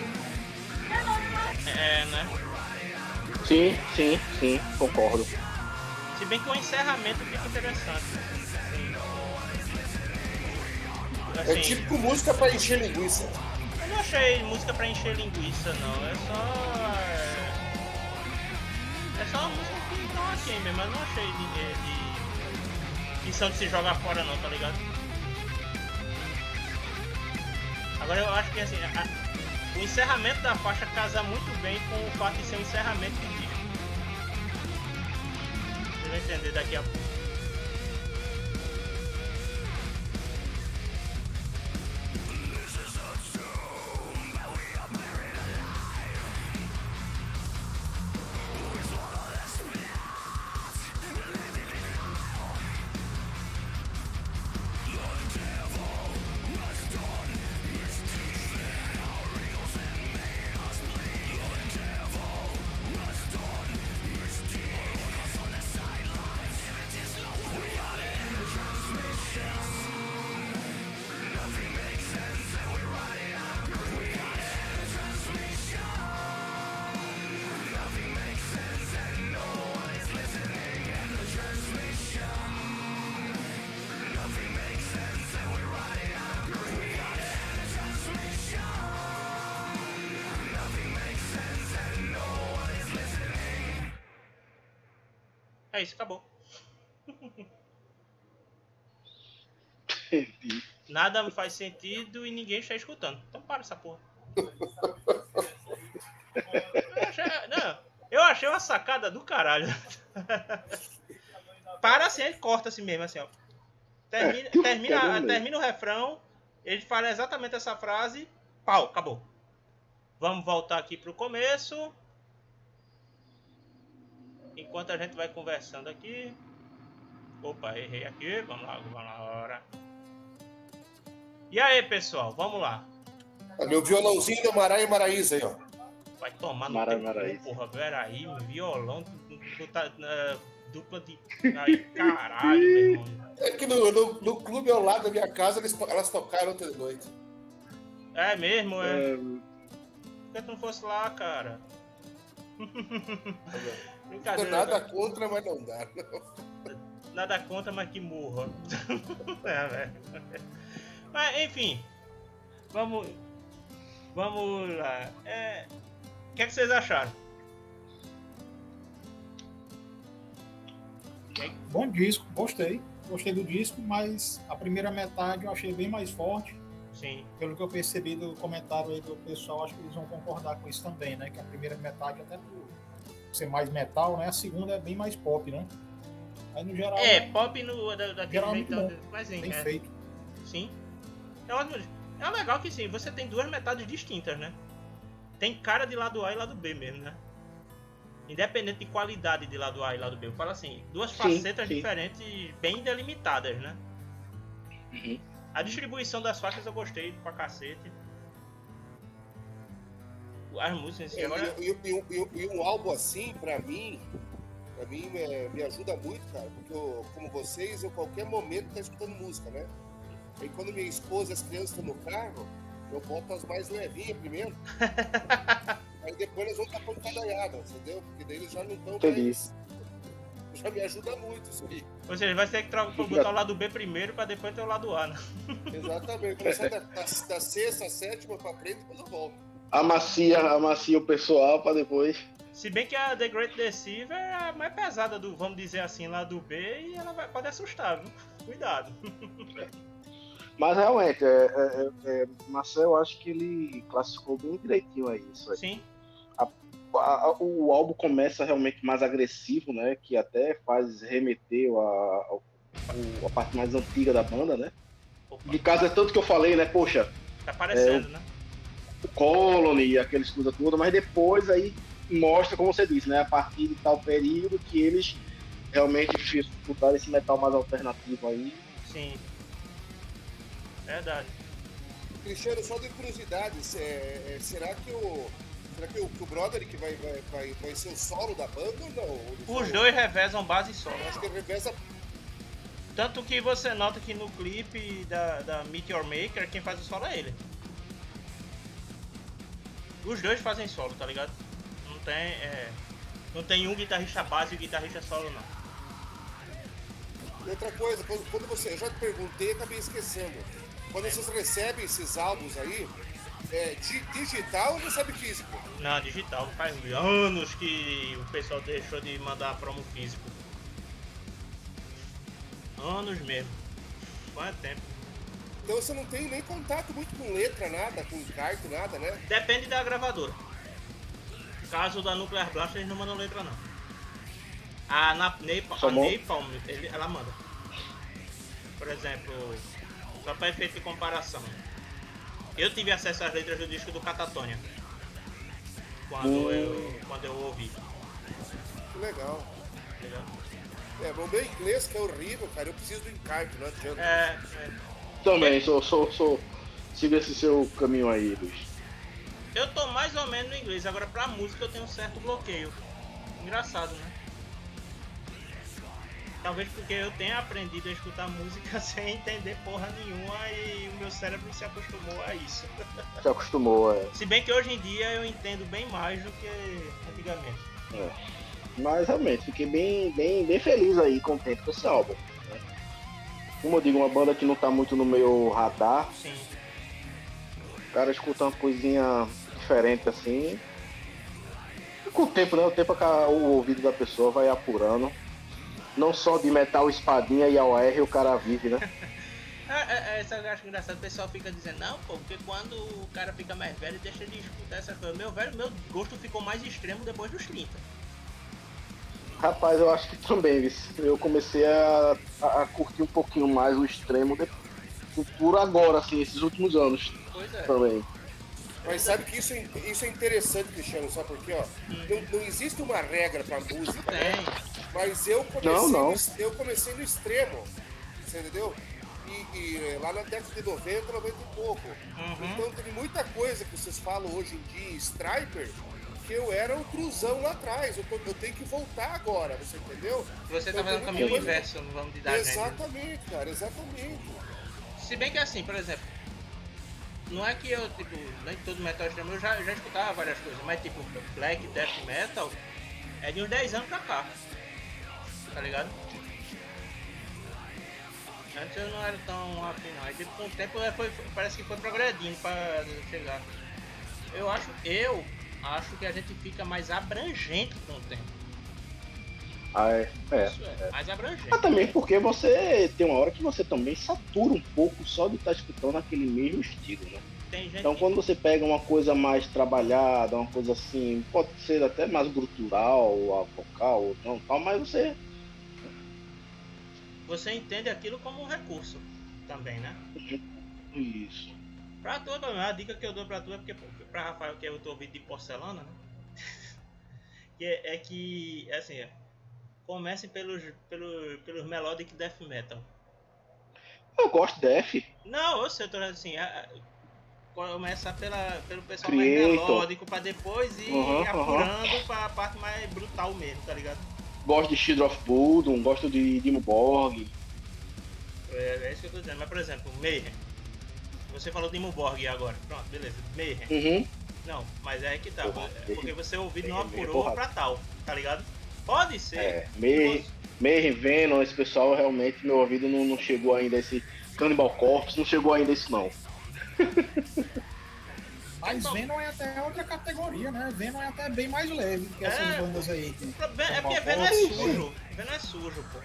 É, né? Sim, sim, sim, concordo. Se bem que o encerramento fica interessante. É Assim, tipo música pra encher linguiça. eu não achei música pra encher linguiça, não. É só. É, é só uma música que tá aqui mesmo. Eu não achei de, de, de lição de se jogar fora, não, tá ligado? Agora eu acho que assim, a- o encerramento da faixa casa muito bem com o fato de ser um encerramento de disco. Você vai entender daqui a pouco. Nada me faz sentido e ninguém está escutando. Então para essa porra. Eu achei, não, eu achei uma sacada do caralho. Para assim, ele corta assim mesmo, assim, ó. Termina, É, termina, termina o refrão, ele fala exatamente essa frase, pau, acabou. Vamos voltar aqui pro começo. Enquanto a gente vai conversando aqui. Opa, errei aqui. Vamos lá, vamos lá. E aí, pessoal, vamos lá. Olha o violãozinho do Maraia Maraíza aí, ó. Vai tomar no Mara- cu, porra. Peraí, violão, botar na dupla de. Ai, caralho, meu irmão. É que no, no, no clube ao lado da minha casa eles, to- elas tocaram ontem de noite. É mesmo, é. É, Por que tu não fosse lá, cara? Não Brincadeira. nada Nada, contra, mas não dá. nada contra, mas que morra. é, velho. Mas, enfim. Vamos. Vamos lá. É, O que, é que vocês acharam? Bom disco, gostei. Gostei do disco, mas a primeira metade eu achei bem mais forte. Sim. Pelo que eu percebi do comentário aí do pessoal, acho que eles vão concordar com isso também, né? Que a primeira metade, até por ser mais metal, né? A segunda é bem mais pop, né? Aí no geral, É, pop no, da, daquele Geral, Mas sim, bem é. feito. Sim. É. É legal que sim, você tem duas metades distintas, né? Tem cara de lado A e lado B mesmo, né? Independente de qualidade de lado A e lado B. Eu falo assim, duas Sim, facetas sim. diferentes, bem delimitadas, né? Uhum. A distribuição das faixas eu gostei pra cacete. As músicas agora. E, e- e- e- e um álbum assim, pra mim, pra mim é, me ajuda muito, cara, porque eu, como vocês, eu qualquer momento tô escutando música, né? Aí quando minha esposa e as crianças estão no carro, eu boto as mais levinhas primeiro. aí depois eles vão estar pancadaiadas, entendeu? Porque daí eles já não estão mais. Já me ajuda muito isso aí. Ou seja, vai ter que trocar, botar o lado B primeiro pra depois ter o lado A, né? Exatamente. Começando da, da, da sexta, sétima pra frente, depois eu volto. Amacia, amacia o pessoal pra depois. Se bem que a The Great Deceiver é a mais pesada do, vamos dizer assim, lá do B e ela vai, pode assustar, viu? Cuidado. Mas realmente, é, é, é, Marcel, eu acho que ele classificou bem direitinho aí isso aí. Sim, A- a- o álbum começa realmente mais agressivo, né? Que até faz remeter a, a, a parte mais antiga da banda, né? Opa, De caso é tanto que eu falei, né? Poxa, tá aparecendo, né? o Colony aqueles coisas todas, mas depois aí mostra, como você disse, né? A partir de tal período que eles realmente escutaram esse metal mais alternativo aí. Sim. Verdade. Cristiano, só de curiosidade, se- é, é, será que o. Será que o, que o Broderick vai, vai, vai, vai ser o solo da banda ou não? Os dois revezam base e solo. Eu acho que reveza. Tanto que você nota que no clipe da, da Meteor Maker, quem faz o solo é ele. Os dois fazem solo, tá ligado? Não tem. É, não tem um guitarrista base e um guitarrista solo não. E outra coisa, quando, quando você. Eu já te perguntei, acabei esquecendo. Quando vocês recebem esses álbuns aí, é di- digital ou recebe físico? Não, digital. Faz anos que o pessoal deixou de mandar promo físico. Anos mesmo. Quanto tempo? Então você não tem nem contato muito com letra, nada, com encarte, nada, né? Depende da gravadora. Caso da Nuclear Blast, eles não mandam letra não. A, na, Napalm, a? Napalm, ele- ela manda. Por exemplo, só para efeito de comparação. Eu tive acesso às letras do disco do Catatonia. Quando, Hum. eu, quando eu ouvi. Que legal. entendeu? É, o meu inglês que é horrível, cara, eu preciso do encarte, não adianta. É, é. Também, sou, sou, sou. Siga esse seu caminho aí, Luiz. Eu tô mais ou menos no inglês, agora pra música eu tenho um certo bloqueio. Engraçado, né? Talvez porque eu tenha aprendido a escutar música sem entender porra nenhuma e o meu cérebro se acostumou a isso. Se acostumou, é. Se bem que hoje em dia eu entendo bem mais do que antigamente. é. Mas realmente, fiquei bem, bem, bem feliz aí, contente com esse álbum. né? Como eu digo, uma banda que não tá muito no meu radar, Sim. o cara escuta uma coisinha diferente assim. E com o tempo, né? O tempo o ouvido da pessoa vai apurando. Não só de metal espadinha e AOR o cara vive, né? É, é, é, isso eu acho engraçado, o pessoal fica dizendo, não, pô, porque quando o cara fica mais velho, deixa de escutar essa coisa. Meu velho, meu gosto ficou mais extremo depois dos 30. Rapaz, eu acho que também, eu comecei a, a- a curtir um pouquinho mais o extremo de, por agora, assim, esses últimos anos Pois é. também. Mas sabe que isso é, isso é interessante, Cristiano, sabe por quê? Ó? Não, não existe uma regra pra música, né? Mas eu comecei, Não, não. No, eu comecei no extremo, você entendeu? E, e, lá na década de 90, 90 e pouco. Uhum. Então tem muita coisa que vocês falam hoje em dia, Striper, que eu era um cruzão lá atrás. Eu, eu tenho que voltar agora, você entendeu? Você tá Então, fazendo o caminho inverso, não vamos dar gente. Exatamente, cara, exatamente. Se bem que assim, por exemplo, não é que eu, tipo, nem todo metal extremo, eu já, já escutava várias coisas, mas tipo, black, death metal, é de uns 10 anos pra cá. Tá ligado? Antes eu não era tão afim não. Aí tipo, com o tempo foi, parece que foi progredindo pra chegar. Eu acho, eu acho que a gente fica mais abrangente com o tempo. Ah, é, é. Isso é, mais abrangente. Mas também porque você tem uma hora que você também satura um pouco só de estar escutando aquele mesmo estilo, né? Então quando você pega uma coisa mais trabalhada, uma coisa assim, pode ser até mais grutural, a vocal ou não, tal, mas você você entende aquilo como um recurso também, né? isso. Pra tu, a dica que eu dou pra tu é porque pra Rafael, que é outro ouvido de porcelana, né? que é, é que, é assim, é, comece pelos, pelos, pelos melodic death metal. Eu gosto de Def, Não, eu sei, eu tô assim, a- começar pela, pelo pessoal Creator. mais melódico pra depois ir Uhum, apurando pra parte mais brutal mesmo, tá ligado? gosto de Shield of Budum, gosto de Dimmu Borg. É, é isso que eu tô dizendo. Mas, por exemplo, Mayhem. Você falou de Muborg agora. Pronto, beleza. Mayhem. Uhum. Não, mas é que tá. Porra, é porque você ouvido não Mayhem, apurou pra tal, tá ligado? Pode ser. É, Mayhem, Venom, esse pessoal realmente, meu ouvido não, não chegou ainda a esse Cannibal Corpse, não chegou ainda a isso não. Mas Venom é até outra categoria, né? Venom é até bem mais leve que essas É. bandas aí. que- É porque Venom é sujo. Venom é sujo, pô.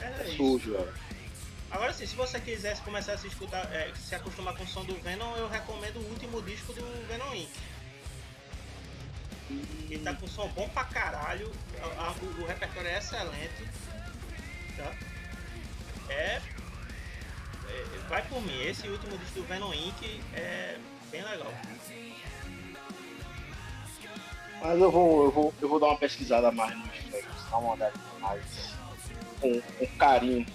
É, É isso. sujo, velho. Agora sim, se você quisesse começar a se escutar, é, se acostumar com o som do Venom, eu recomendo o último disco do Venom Inc. Ele tá com som bom pra caralho, a- a- o, o repertório é excelente. Tá? É, é, Vai por mim, esse último disco do Venom Inc. é bem legal. Mas eu vou, eu vou, eu vou dar uma pesquisada mais nos flags, dar uma olhada mais com, com carinho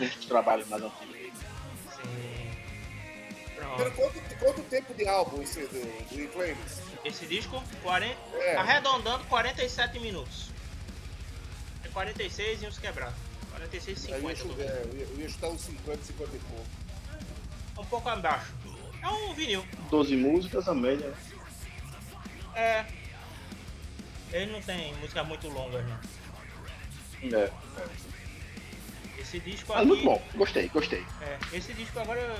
nos trabalhos mais antigos. Sim. Pelo Pronto. quanto, quanto tempo de álbum esse do, do In Flames? Esse disco, 40, É. arredondando 47 minutos. É 46 e uns quebrados. 46 e Aí eu, 50. ia, tô vendo. é, eu, ia, chutar uns 50, 50 e pouco. um pouco abaixo. É um vinil. 12 músicas, a média. né? É. Ele não tem músicas muito longas, não. É. Esse disco Mas aqui. muito bom, gostei, gostei. É, esse disco agora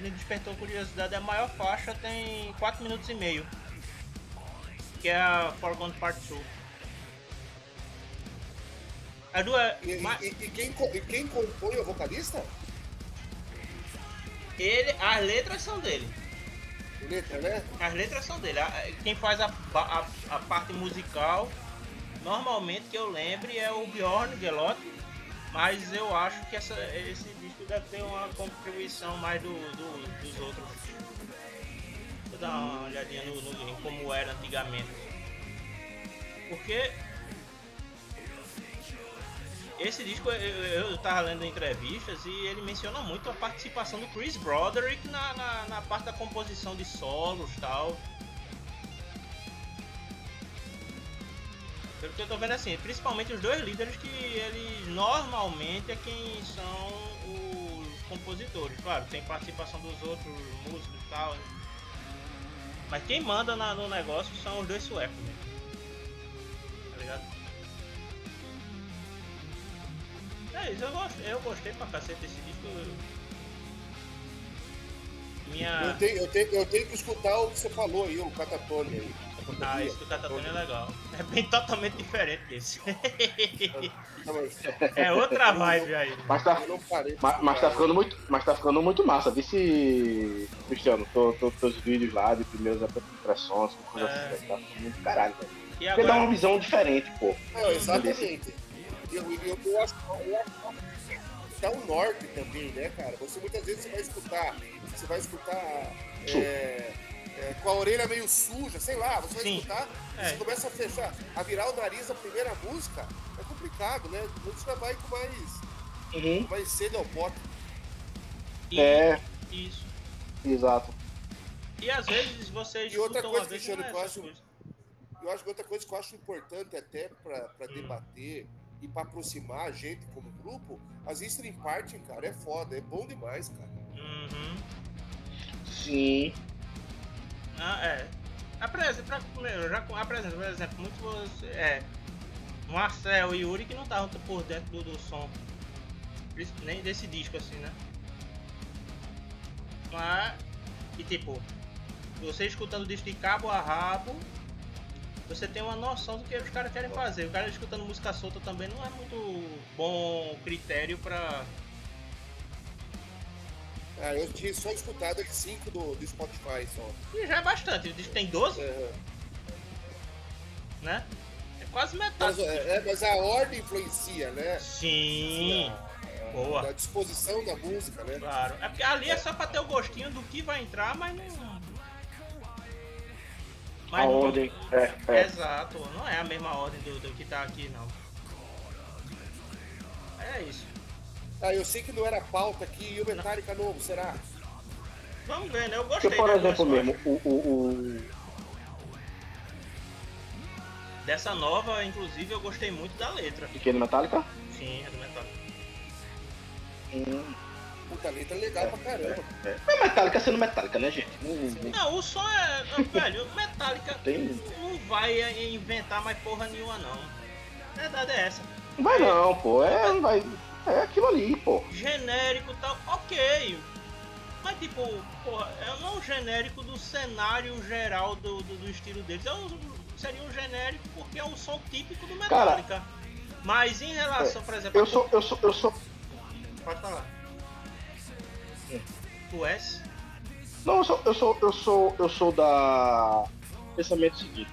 me despertou curiosidade. A maior faixa tem 4 minutos e meio. Que é a Forgone Part 2. A duas. E, e- e quem, e quem compõe o vocalista? Ele, as letras são dele. Letra, né? As letras são dele. Quem faz a, a, a parte musical, normalmente que eu lembre, é o Bjorn Gelot. Mas eu acho que essa, esse disco deve ter uma contribuição mais do, do- dos outros. Dar uma olhadinha no, no- como era antigamente. Porque esse disco eu, eu tava lendo entrevistas e ele menciona muito a participação do Chris Broderick na, na, na parte da composição de solos e tal. Pelo que eu tô vendo assim, principalmente os dois líderes que eles normalmente é quem são os compositores. Claro, tem participação dos outros músicos e tal. Mas quem manda na- no negócio são os dois suecos mesmo. Tá ligado? É isso, eu gostei, eu gostei pra cacete desse disco. Minha. Eu, tenho, eu, tenho, eu tenho que escutar o que você falou aí, o Catatone aí. Ah, esse do Catatone é legal. É bem totalmente diferente desse. É outra vibe aí. Mas tá, mas, mas tá ficando muito, mas tá ficando muito massa. Vê se, Cristiano, tô, tô, teus vídeos lá de primeiras impressões, coisa É. assim, tá ficando muito caralho, velho. E Porque dá uma visão diferente, pô. Não, exatamente. Eu, eu, eu acho, eu acho que dá um norte também, né, cara? Você muitas vezes você vai escutar, você vai escutar é, é, com a orelha meio suja, sei lá, você vai Sim. escutar, É. você começa a fechar, a virar o nariz na primeira música, é complicado, né? Você já vai com mais, Uhum. mais cedo ao pote. É, isso. exato. E às vezes você E outra escuta coisa, e Cristiano, não é que eu acho-. Eu acho que outra coisa que eu acho importante até para debater e para aproximar a gente como grupo, as stream party, cara, é foda, é bom demais, cara. Uhum. Sim. Ah, é. Apresenta, já apresento, por exemplo, muitos. É. Marcel e Yuri que não estavam por dentro do, do som. Nem desse disco assim, né? Mas. E tipo, você escutando o disco de cabo a rabo, você tem uma noção do que os caras querem fazer. O cara escutando música solta também não é muito bom critério pra. Ah, eu tinha só escutado aqui 5 do, do Spotify só. E já é bastante. Tem 12, É, né? É quase mas, metade. é, mas a ordem influencia, né? Sim. Boa. Da disposição da música, né? Claro. É porque ali é só pra ter o gostinho do que vai entrar, mas não. Mas A não- ordem. É, é. Exato, não é a mesma ordem do, do que tá aqui não. É isso. Ah, eu sei que não era pauta aqui e o Metallica novo, será? Vamos ver, né? Eu Porque, gostei por das duas exemplo, mesmo, o, o, o, Dessa nova, inclusive, eu gostei muito da letra. Pequeno Metallica. Sim, é do Metallica. Hum, Puta letra legal pra caramba. é. Mas Metallica sendo Metallica, né, gente? Não, não Não, o som é. é, Velho, Metallica tem. não vai inventar mais porra nenhuma, não. A verdade é essa. Não vai não, pô. É, não vai. É aquilo ali, pô. genérico e tal, ok. Mas tipo, porra, é não um genérico do cenário geral do, do, do estilo deles. É um, seria um genérico porque é um som típico do Metallica. Mas em relação, por exemplo, Eu sou, eu sou, eu sou. Pode falar. Tu és? Não, eu sou, eu sou, eu sou, eu sou da pensamento seguinte.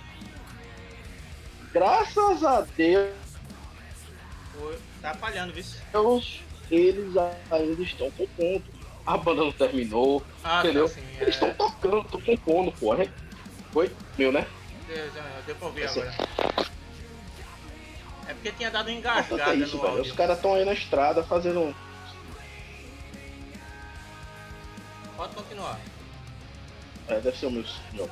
Graças a Deus, Tá falhando, viu? eles ainda estão compondo. A banda não terminou, Ah, entendeu? tá, sim, é. Eles estão tocando, estão compondo, pô. Foi? Meu, né? Deu, pra ouvir Esse- agora. É porque tinha dado Importante engasgada é isso, no velho. Os caras estão aí na estrada fazendo. Pode continuar. É, deve ser o meu. meu.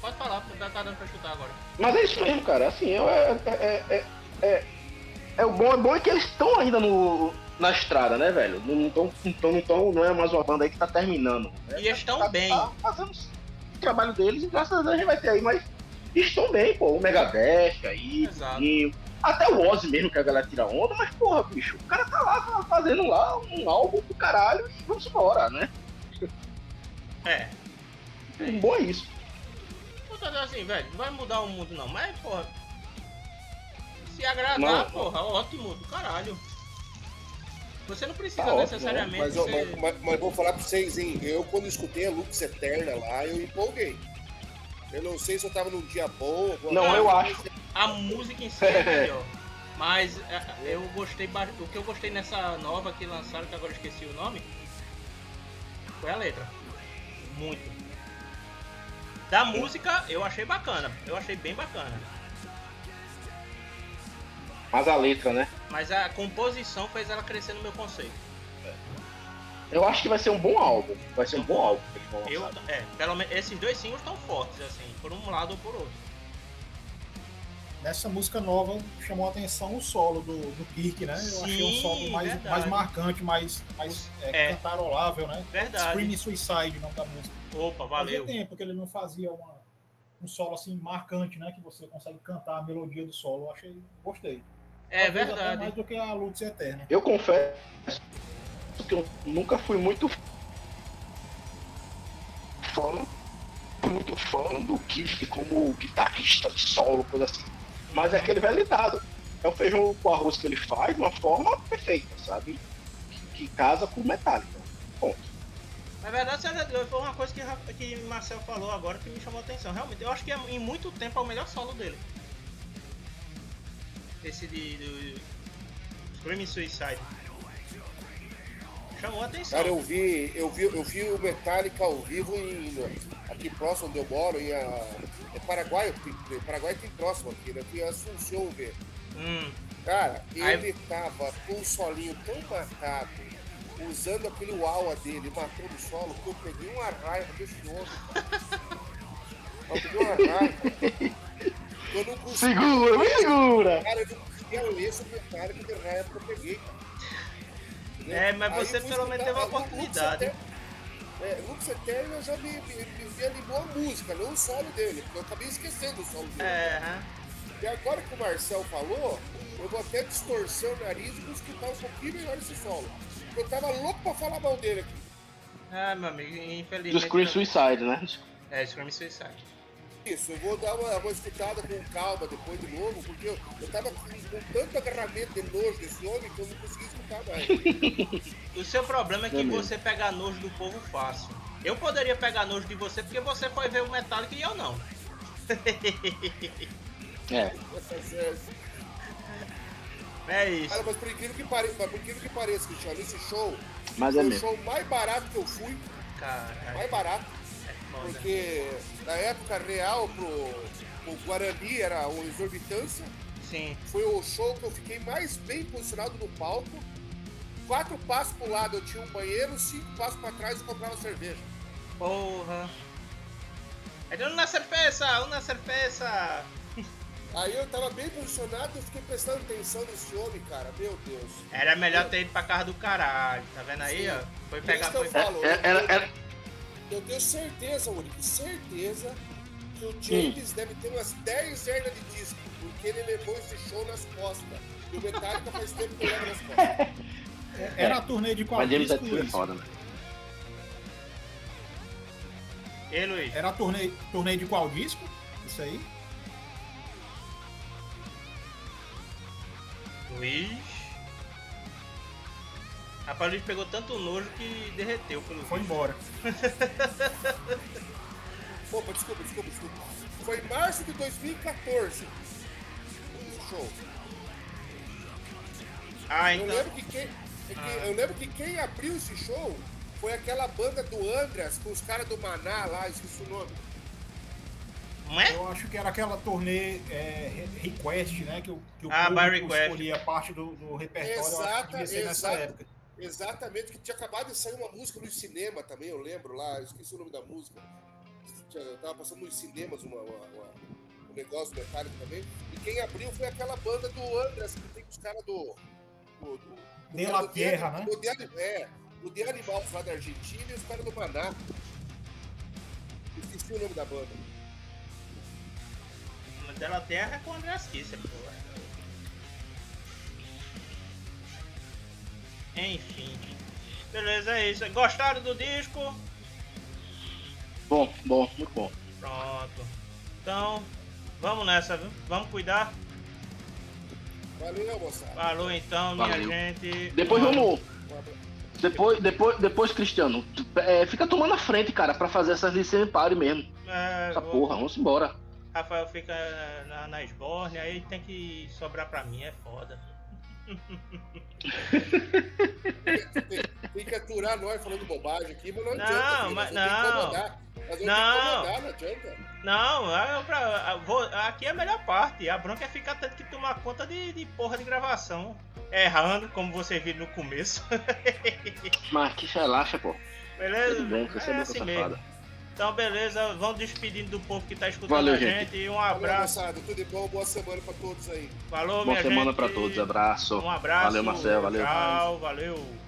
Pode falar, porque tá dando pra escutar agora. Mas é isso mesmo, cara. Assim, é, é, é, é, é, é o bom, é bom é que eles estão ainda no, na estrada, né, velho? Não, tão, não, tão, não, tão, não é mais uma banda aí que tá terminando. né? E estão Tá- bem. Tá fazendo, trabalho deles e graças a Deus a gente vai ter aí, mas estão bem, pô, o Megadeth aí, Exato. Zinho, até o Ozzy mesmo, que a galera tira onda, mas porra, bicho, o cara tá lá tá fazendo lá um álbum do caralho e vamos embora, né? É. Bom é isso. Puta, assim, velho, não vai mudar o mundo não, mas, porra. Se agradar, Não. porra, ótimo, do caralho. Você não precisa Tá ótimo, necessariamente Mas, eu- ser... mas, mas- mas vou falar pra vocês, hein? Eu, quando escutei a Lux Eterna lá, eu empolguei. Eu não sei se eu tava num dia bom. Não, coisa, eu acho. A música em si é melhor. Mas é, eu gostei o que eu gostei nessa nova que lançaram, que agora eu esqueci o nome, foi a letra. Muito. Da música eu achei bacana, eu achei bem bacana. Mas a letra, né? Mas a composição fez ela crescer no meu conceito. Eu acho que vai ser um bom álbum. Vai ser um bom álbum que eles vão Eu, é, pelo menos esses dois singles estão fortes, assim, por um lado ou por outro. Nessa música nova chamou a atenção o solo do, do Kirk, né? Eu achei um Sim, solo mais, verdade. mais marcante, mais, mais é, É. cantarolável, né? Verdade. Screaming Suicide, o nome da música. Opa, Fazia valeu. tempo que ele não fazia uma, um solo assim marcante, né? Que você consegue cantar a melodia do solo. Eu achei, gostei. É Talvez até verdade. mais do que a Lutz Eterna. Eu confesso que eu nunca fui muito fã, muito fã do Kiff como guitarrista de solo, coisa assim. Mas é aquele velho dado. É o feijão com arroz que ele faz de uma forma perfeita, sabe? Que, que casa com Metallica. Ponto. Na verdade, foi uma coisa que, que Marcel falou agora que me chamou a atenção. Realmente, eu acho que é, em muito tempo é o melhor solo dele. Esse de. Screaming Suicide. Chamou a atenção. Cara, eu vi, eu vi, eu vi o Metallica ao vivo em, aqui próximo onde eu moro, em a, é Paraguai, tem- Paraguai tem próximo aqui, né? Aqui em Assunção, vê. Hum, Cara, Aí- ele tava com um solinho tão marcado, usando aquele uau dele, matando o solo, que eu peguei uma raiva desse homem, cara. Eu peguei uma raiva. Eu não consegui. Segura, me segura! Cara, eu não conseguia ler sobre o cara que de raiva que eu peguei. Entendeu? É, mas Aí você eu pelo menos teve uma oportunidade. É, Lux Eterno já me, me, me animou a música, não o solo dele, porque eu acabei esquecendo o solo dele. é? E agora que o Marcel falou, eu vou até distorcer o nariz e escutar um pouquinho melhor esse solo. Porque eu tava louco pra falar mal dele aqui. Ah, meu amigo, Do infelizmente. Scream Suicide, né? É, Screaming Suicide. Isso, eu vou dar uma, uma escutada com calma depois de novo, porque eu, eu tava com, com tanto agarramento de nojo desse homem que eu não consegui escutar mais. O seu problema é que É você pega nojo do povo fácil. Eu poderia pegar nojo de você porque você foi ver o Metallica e eu não. É. É isso. Cara, mas por incrível que pareça, por incrível que pareça, Cristiano, esse show Mas é foi o mesmo. show mais barato que eu fui, Caralho, mais barato. Porque na época real pro, pro Guarani era uma exorbitância. Sim. Foi o show que eu fiquei mais bem posicionado no palco. Quatro passos pro lado eu tinha um banheiro, cinco passos pra trás eu comprava cerveja. Porra. É uma cerveja, uma cerveja. Aí eu tava bem posicionado e fiquei prestando atenção nesse homem, cara. Meu Deus. Era melhor ter ido pra casa do caralho. Tá vendo aí, Sim. ó? Foi pegar, foi. falo, É- Era, era, eu tenho certeza, Uric, certeza que o James deve ter umas 10 hernias de disco, porque ele levou esse show nas costas. E o Metallica faz tempo que leva nas costas. Era a turnê de qual mas James disco, é tudo Luiz? foda, né? Ei, Luiz. Era a turnê, turnê de qual disco? Isso aí? Luiz. Rapaz, o Luiz pegou tanto nojo que derreteu pelo Foi embora. Opa, desculpa, desculpa, desculpa. Foi em março de 2014. O show. Ah, Eu então. lembro que quem, é que- eu lembro que quem abriu esse show foi aquela banda do Andras com os caras do Maná lá, esqueci o nome. Não é? Eu acho que era aquela turnê é, Request, né? Que, o- que o Ah, público request. escolhia parte do, do repertório. eu acho que Exata, devia ser nessa exata. época. Exatamente, que tinha acabado de sair uma música no cinema também, eu lembro lá, eu esqueci o nome da música. Tinha- Tava passando nos cinemas uma, uma- uma- um negócio metálico também. E quem abriu foi aquela banda do Andras, que tem os caras do. do, do, De cara La The- né? do The- é, do The Animals lá da Argentina e os caras do Maná. Esqueci o nome da banda. Mas dela terra é com o André Kisser, pô. Enfim. Beleza, é isso. Gostaram do disco? Bom, bom, muito bom. Pronto. Então, vamos nessa, viu? Vamos cuidar. Valeu, moçada. Falou então, Valeu. minha gente. Depois Vamos-. Depois, depois, depois Cristiano, é, fica tomando a frente, cara, pra fazer essas licenças pare mesmo. É, Essa vou- porra, vamos embora. Rafael fica na, na esborne, aí tem que sobrar pra mim, é foda. Tem, tem que aturar nós falando bobagem aqui, mas não Não, adianta. filho, mas ter que não. Não. não adianta. Não, é pra- vou- aqui é a melhor parte. A bronca é ficar tendo que tomar conta de, de porra de gravação. Errando, como vocês viram no começo. Mas que relaxa, pô. Beleza? Tudo bem, você é é assim mesmo. Então, beleza. Vamos despedindo do povo que tá escutando Valeu, a gente. gente. E um Valeu, abraço. moçada. Tudo de bom, boa semana pra todos aí. Falou, Boa minha semana gente. pra todos, abraço. Um abraço. Valeu, Marcel, valeu, Tchau, valeu.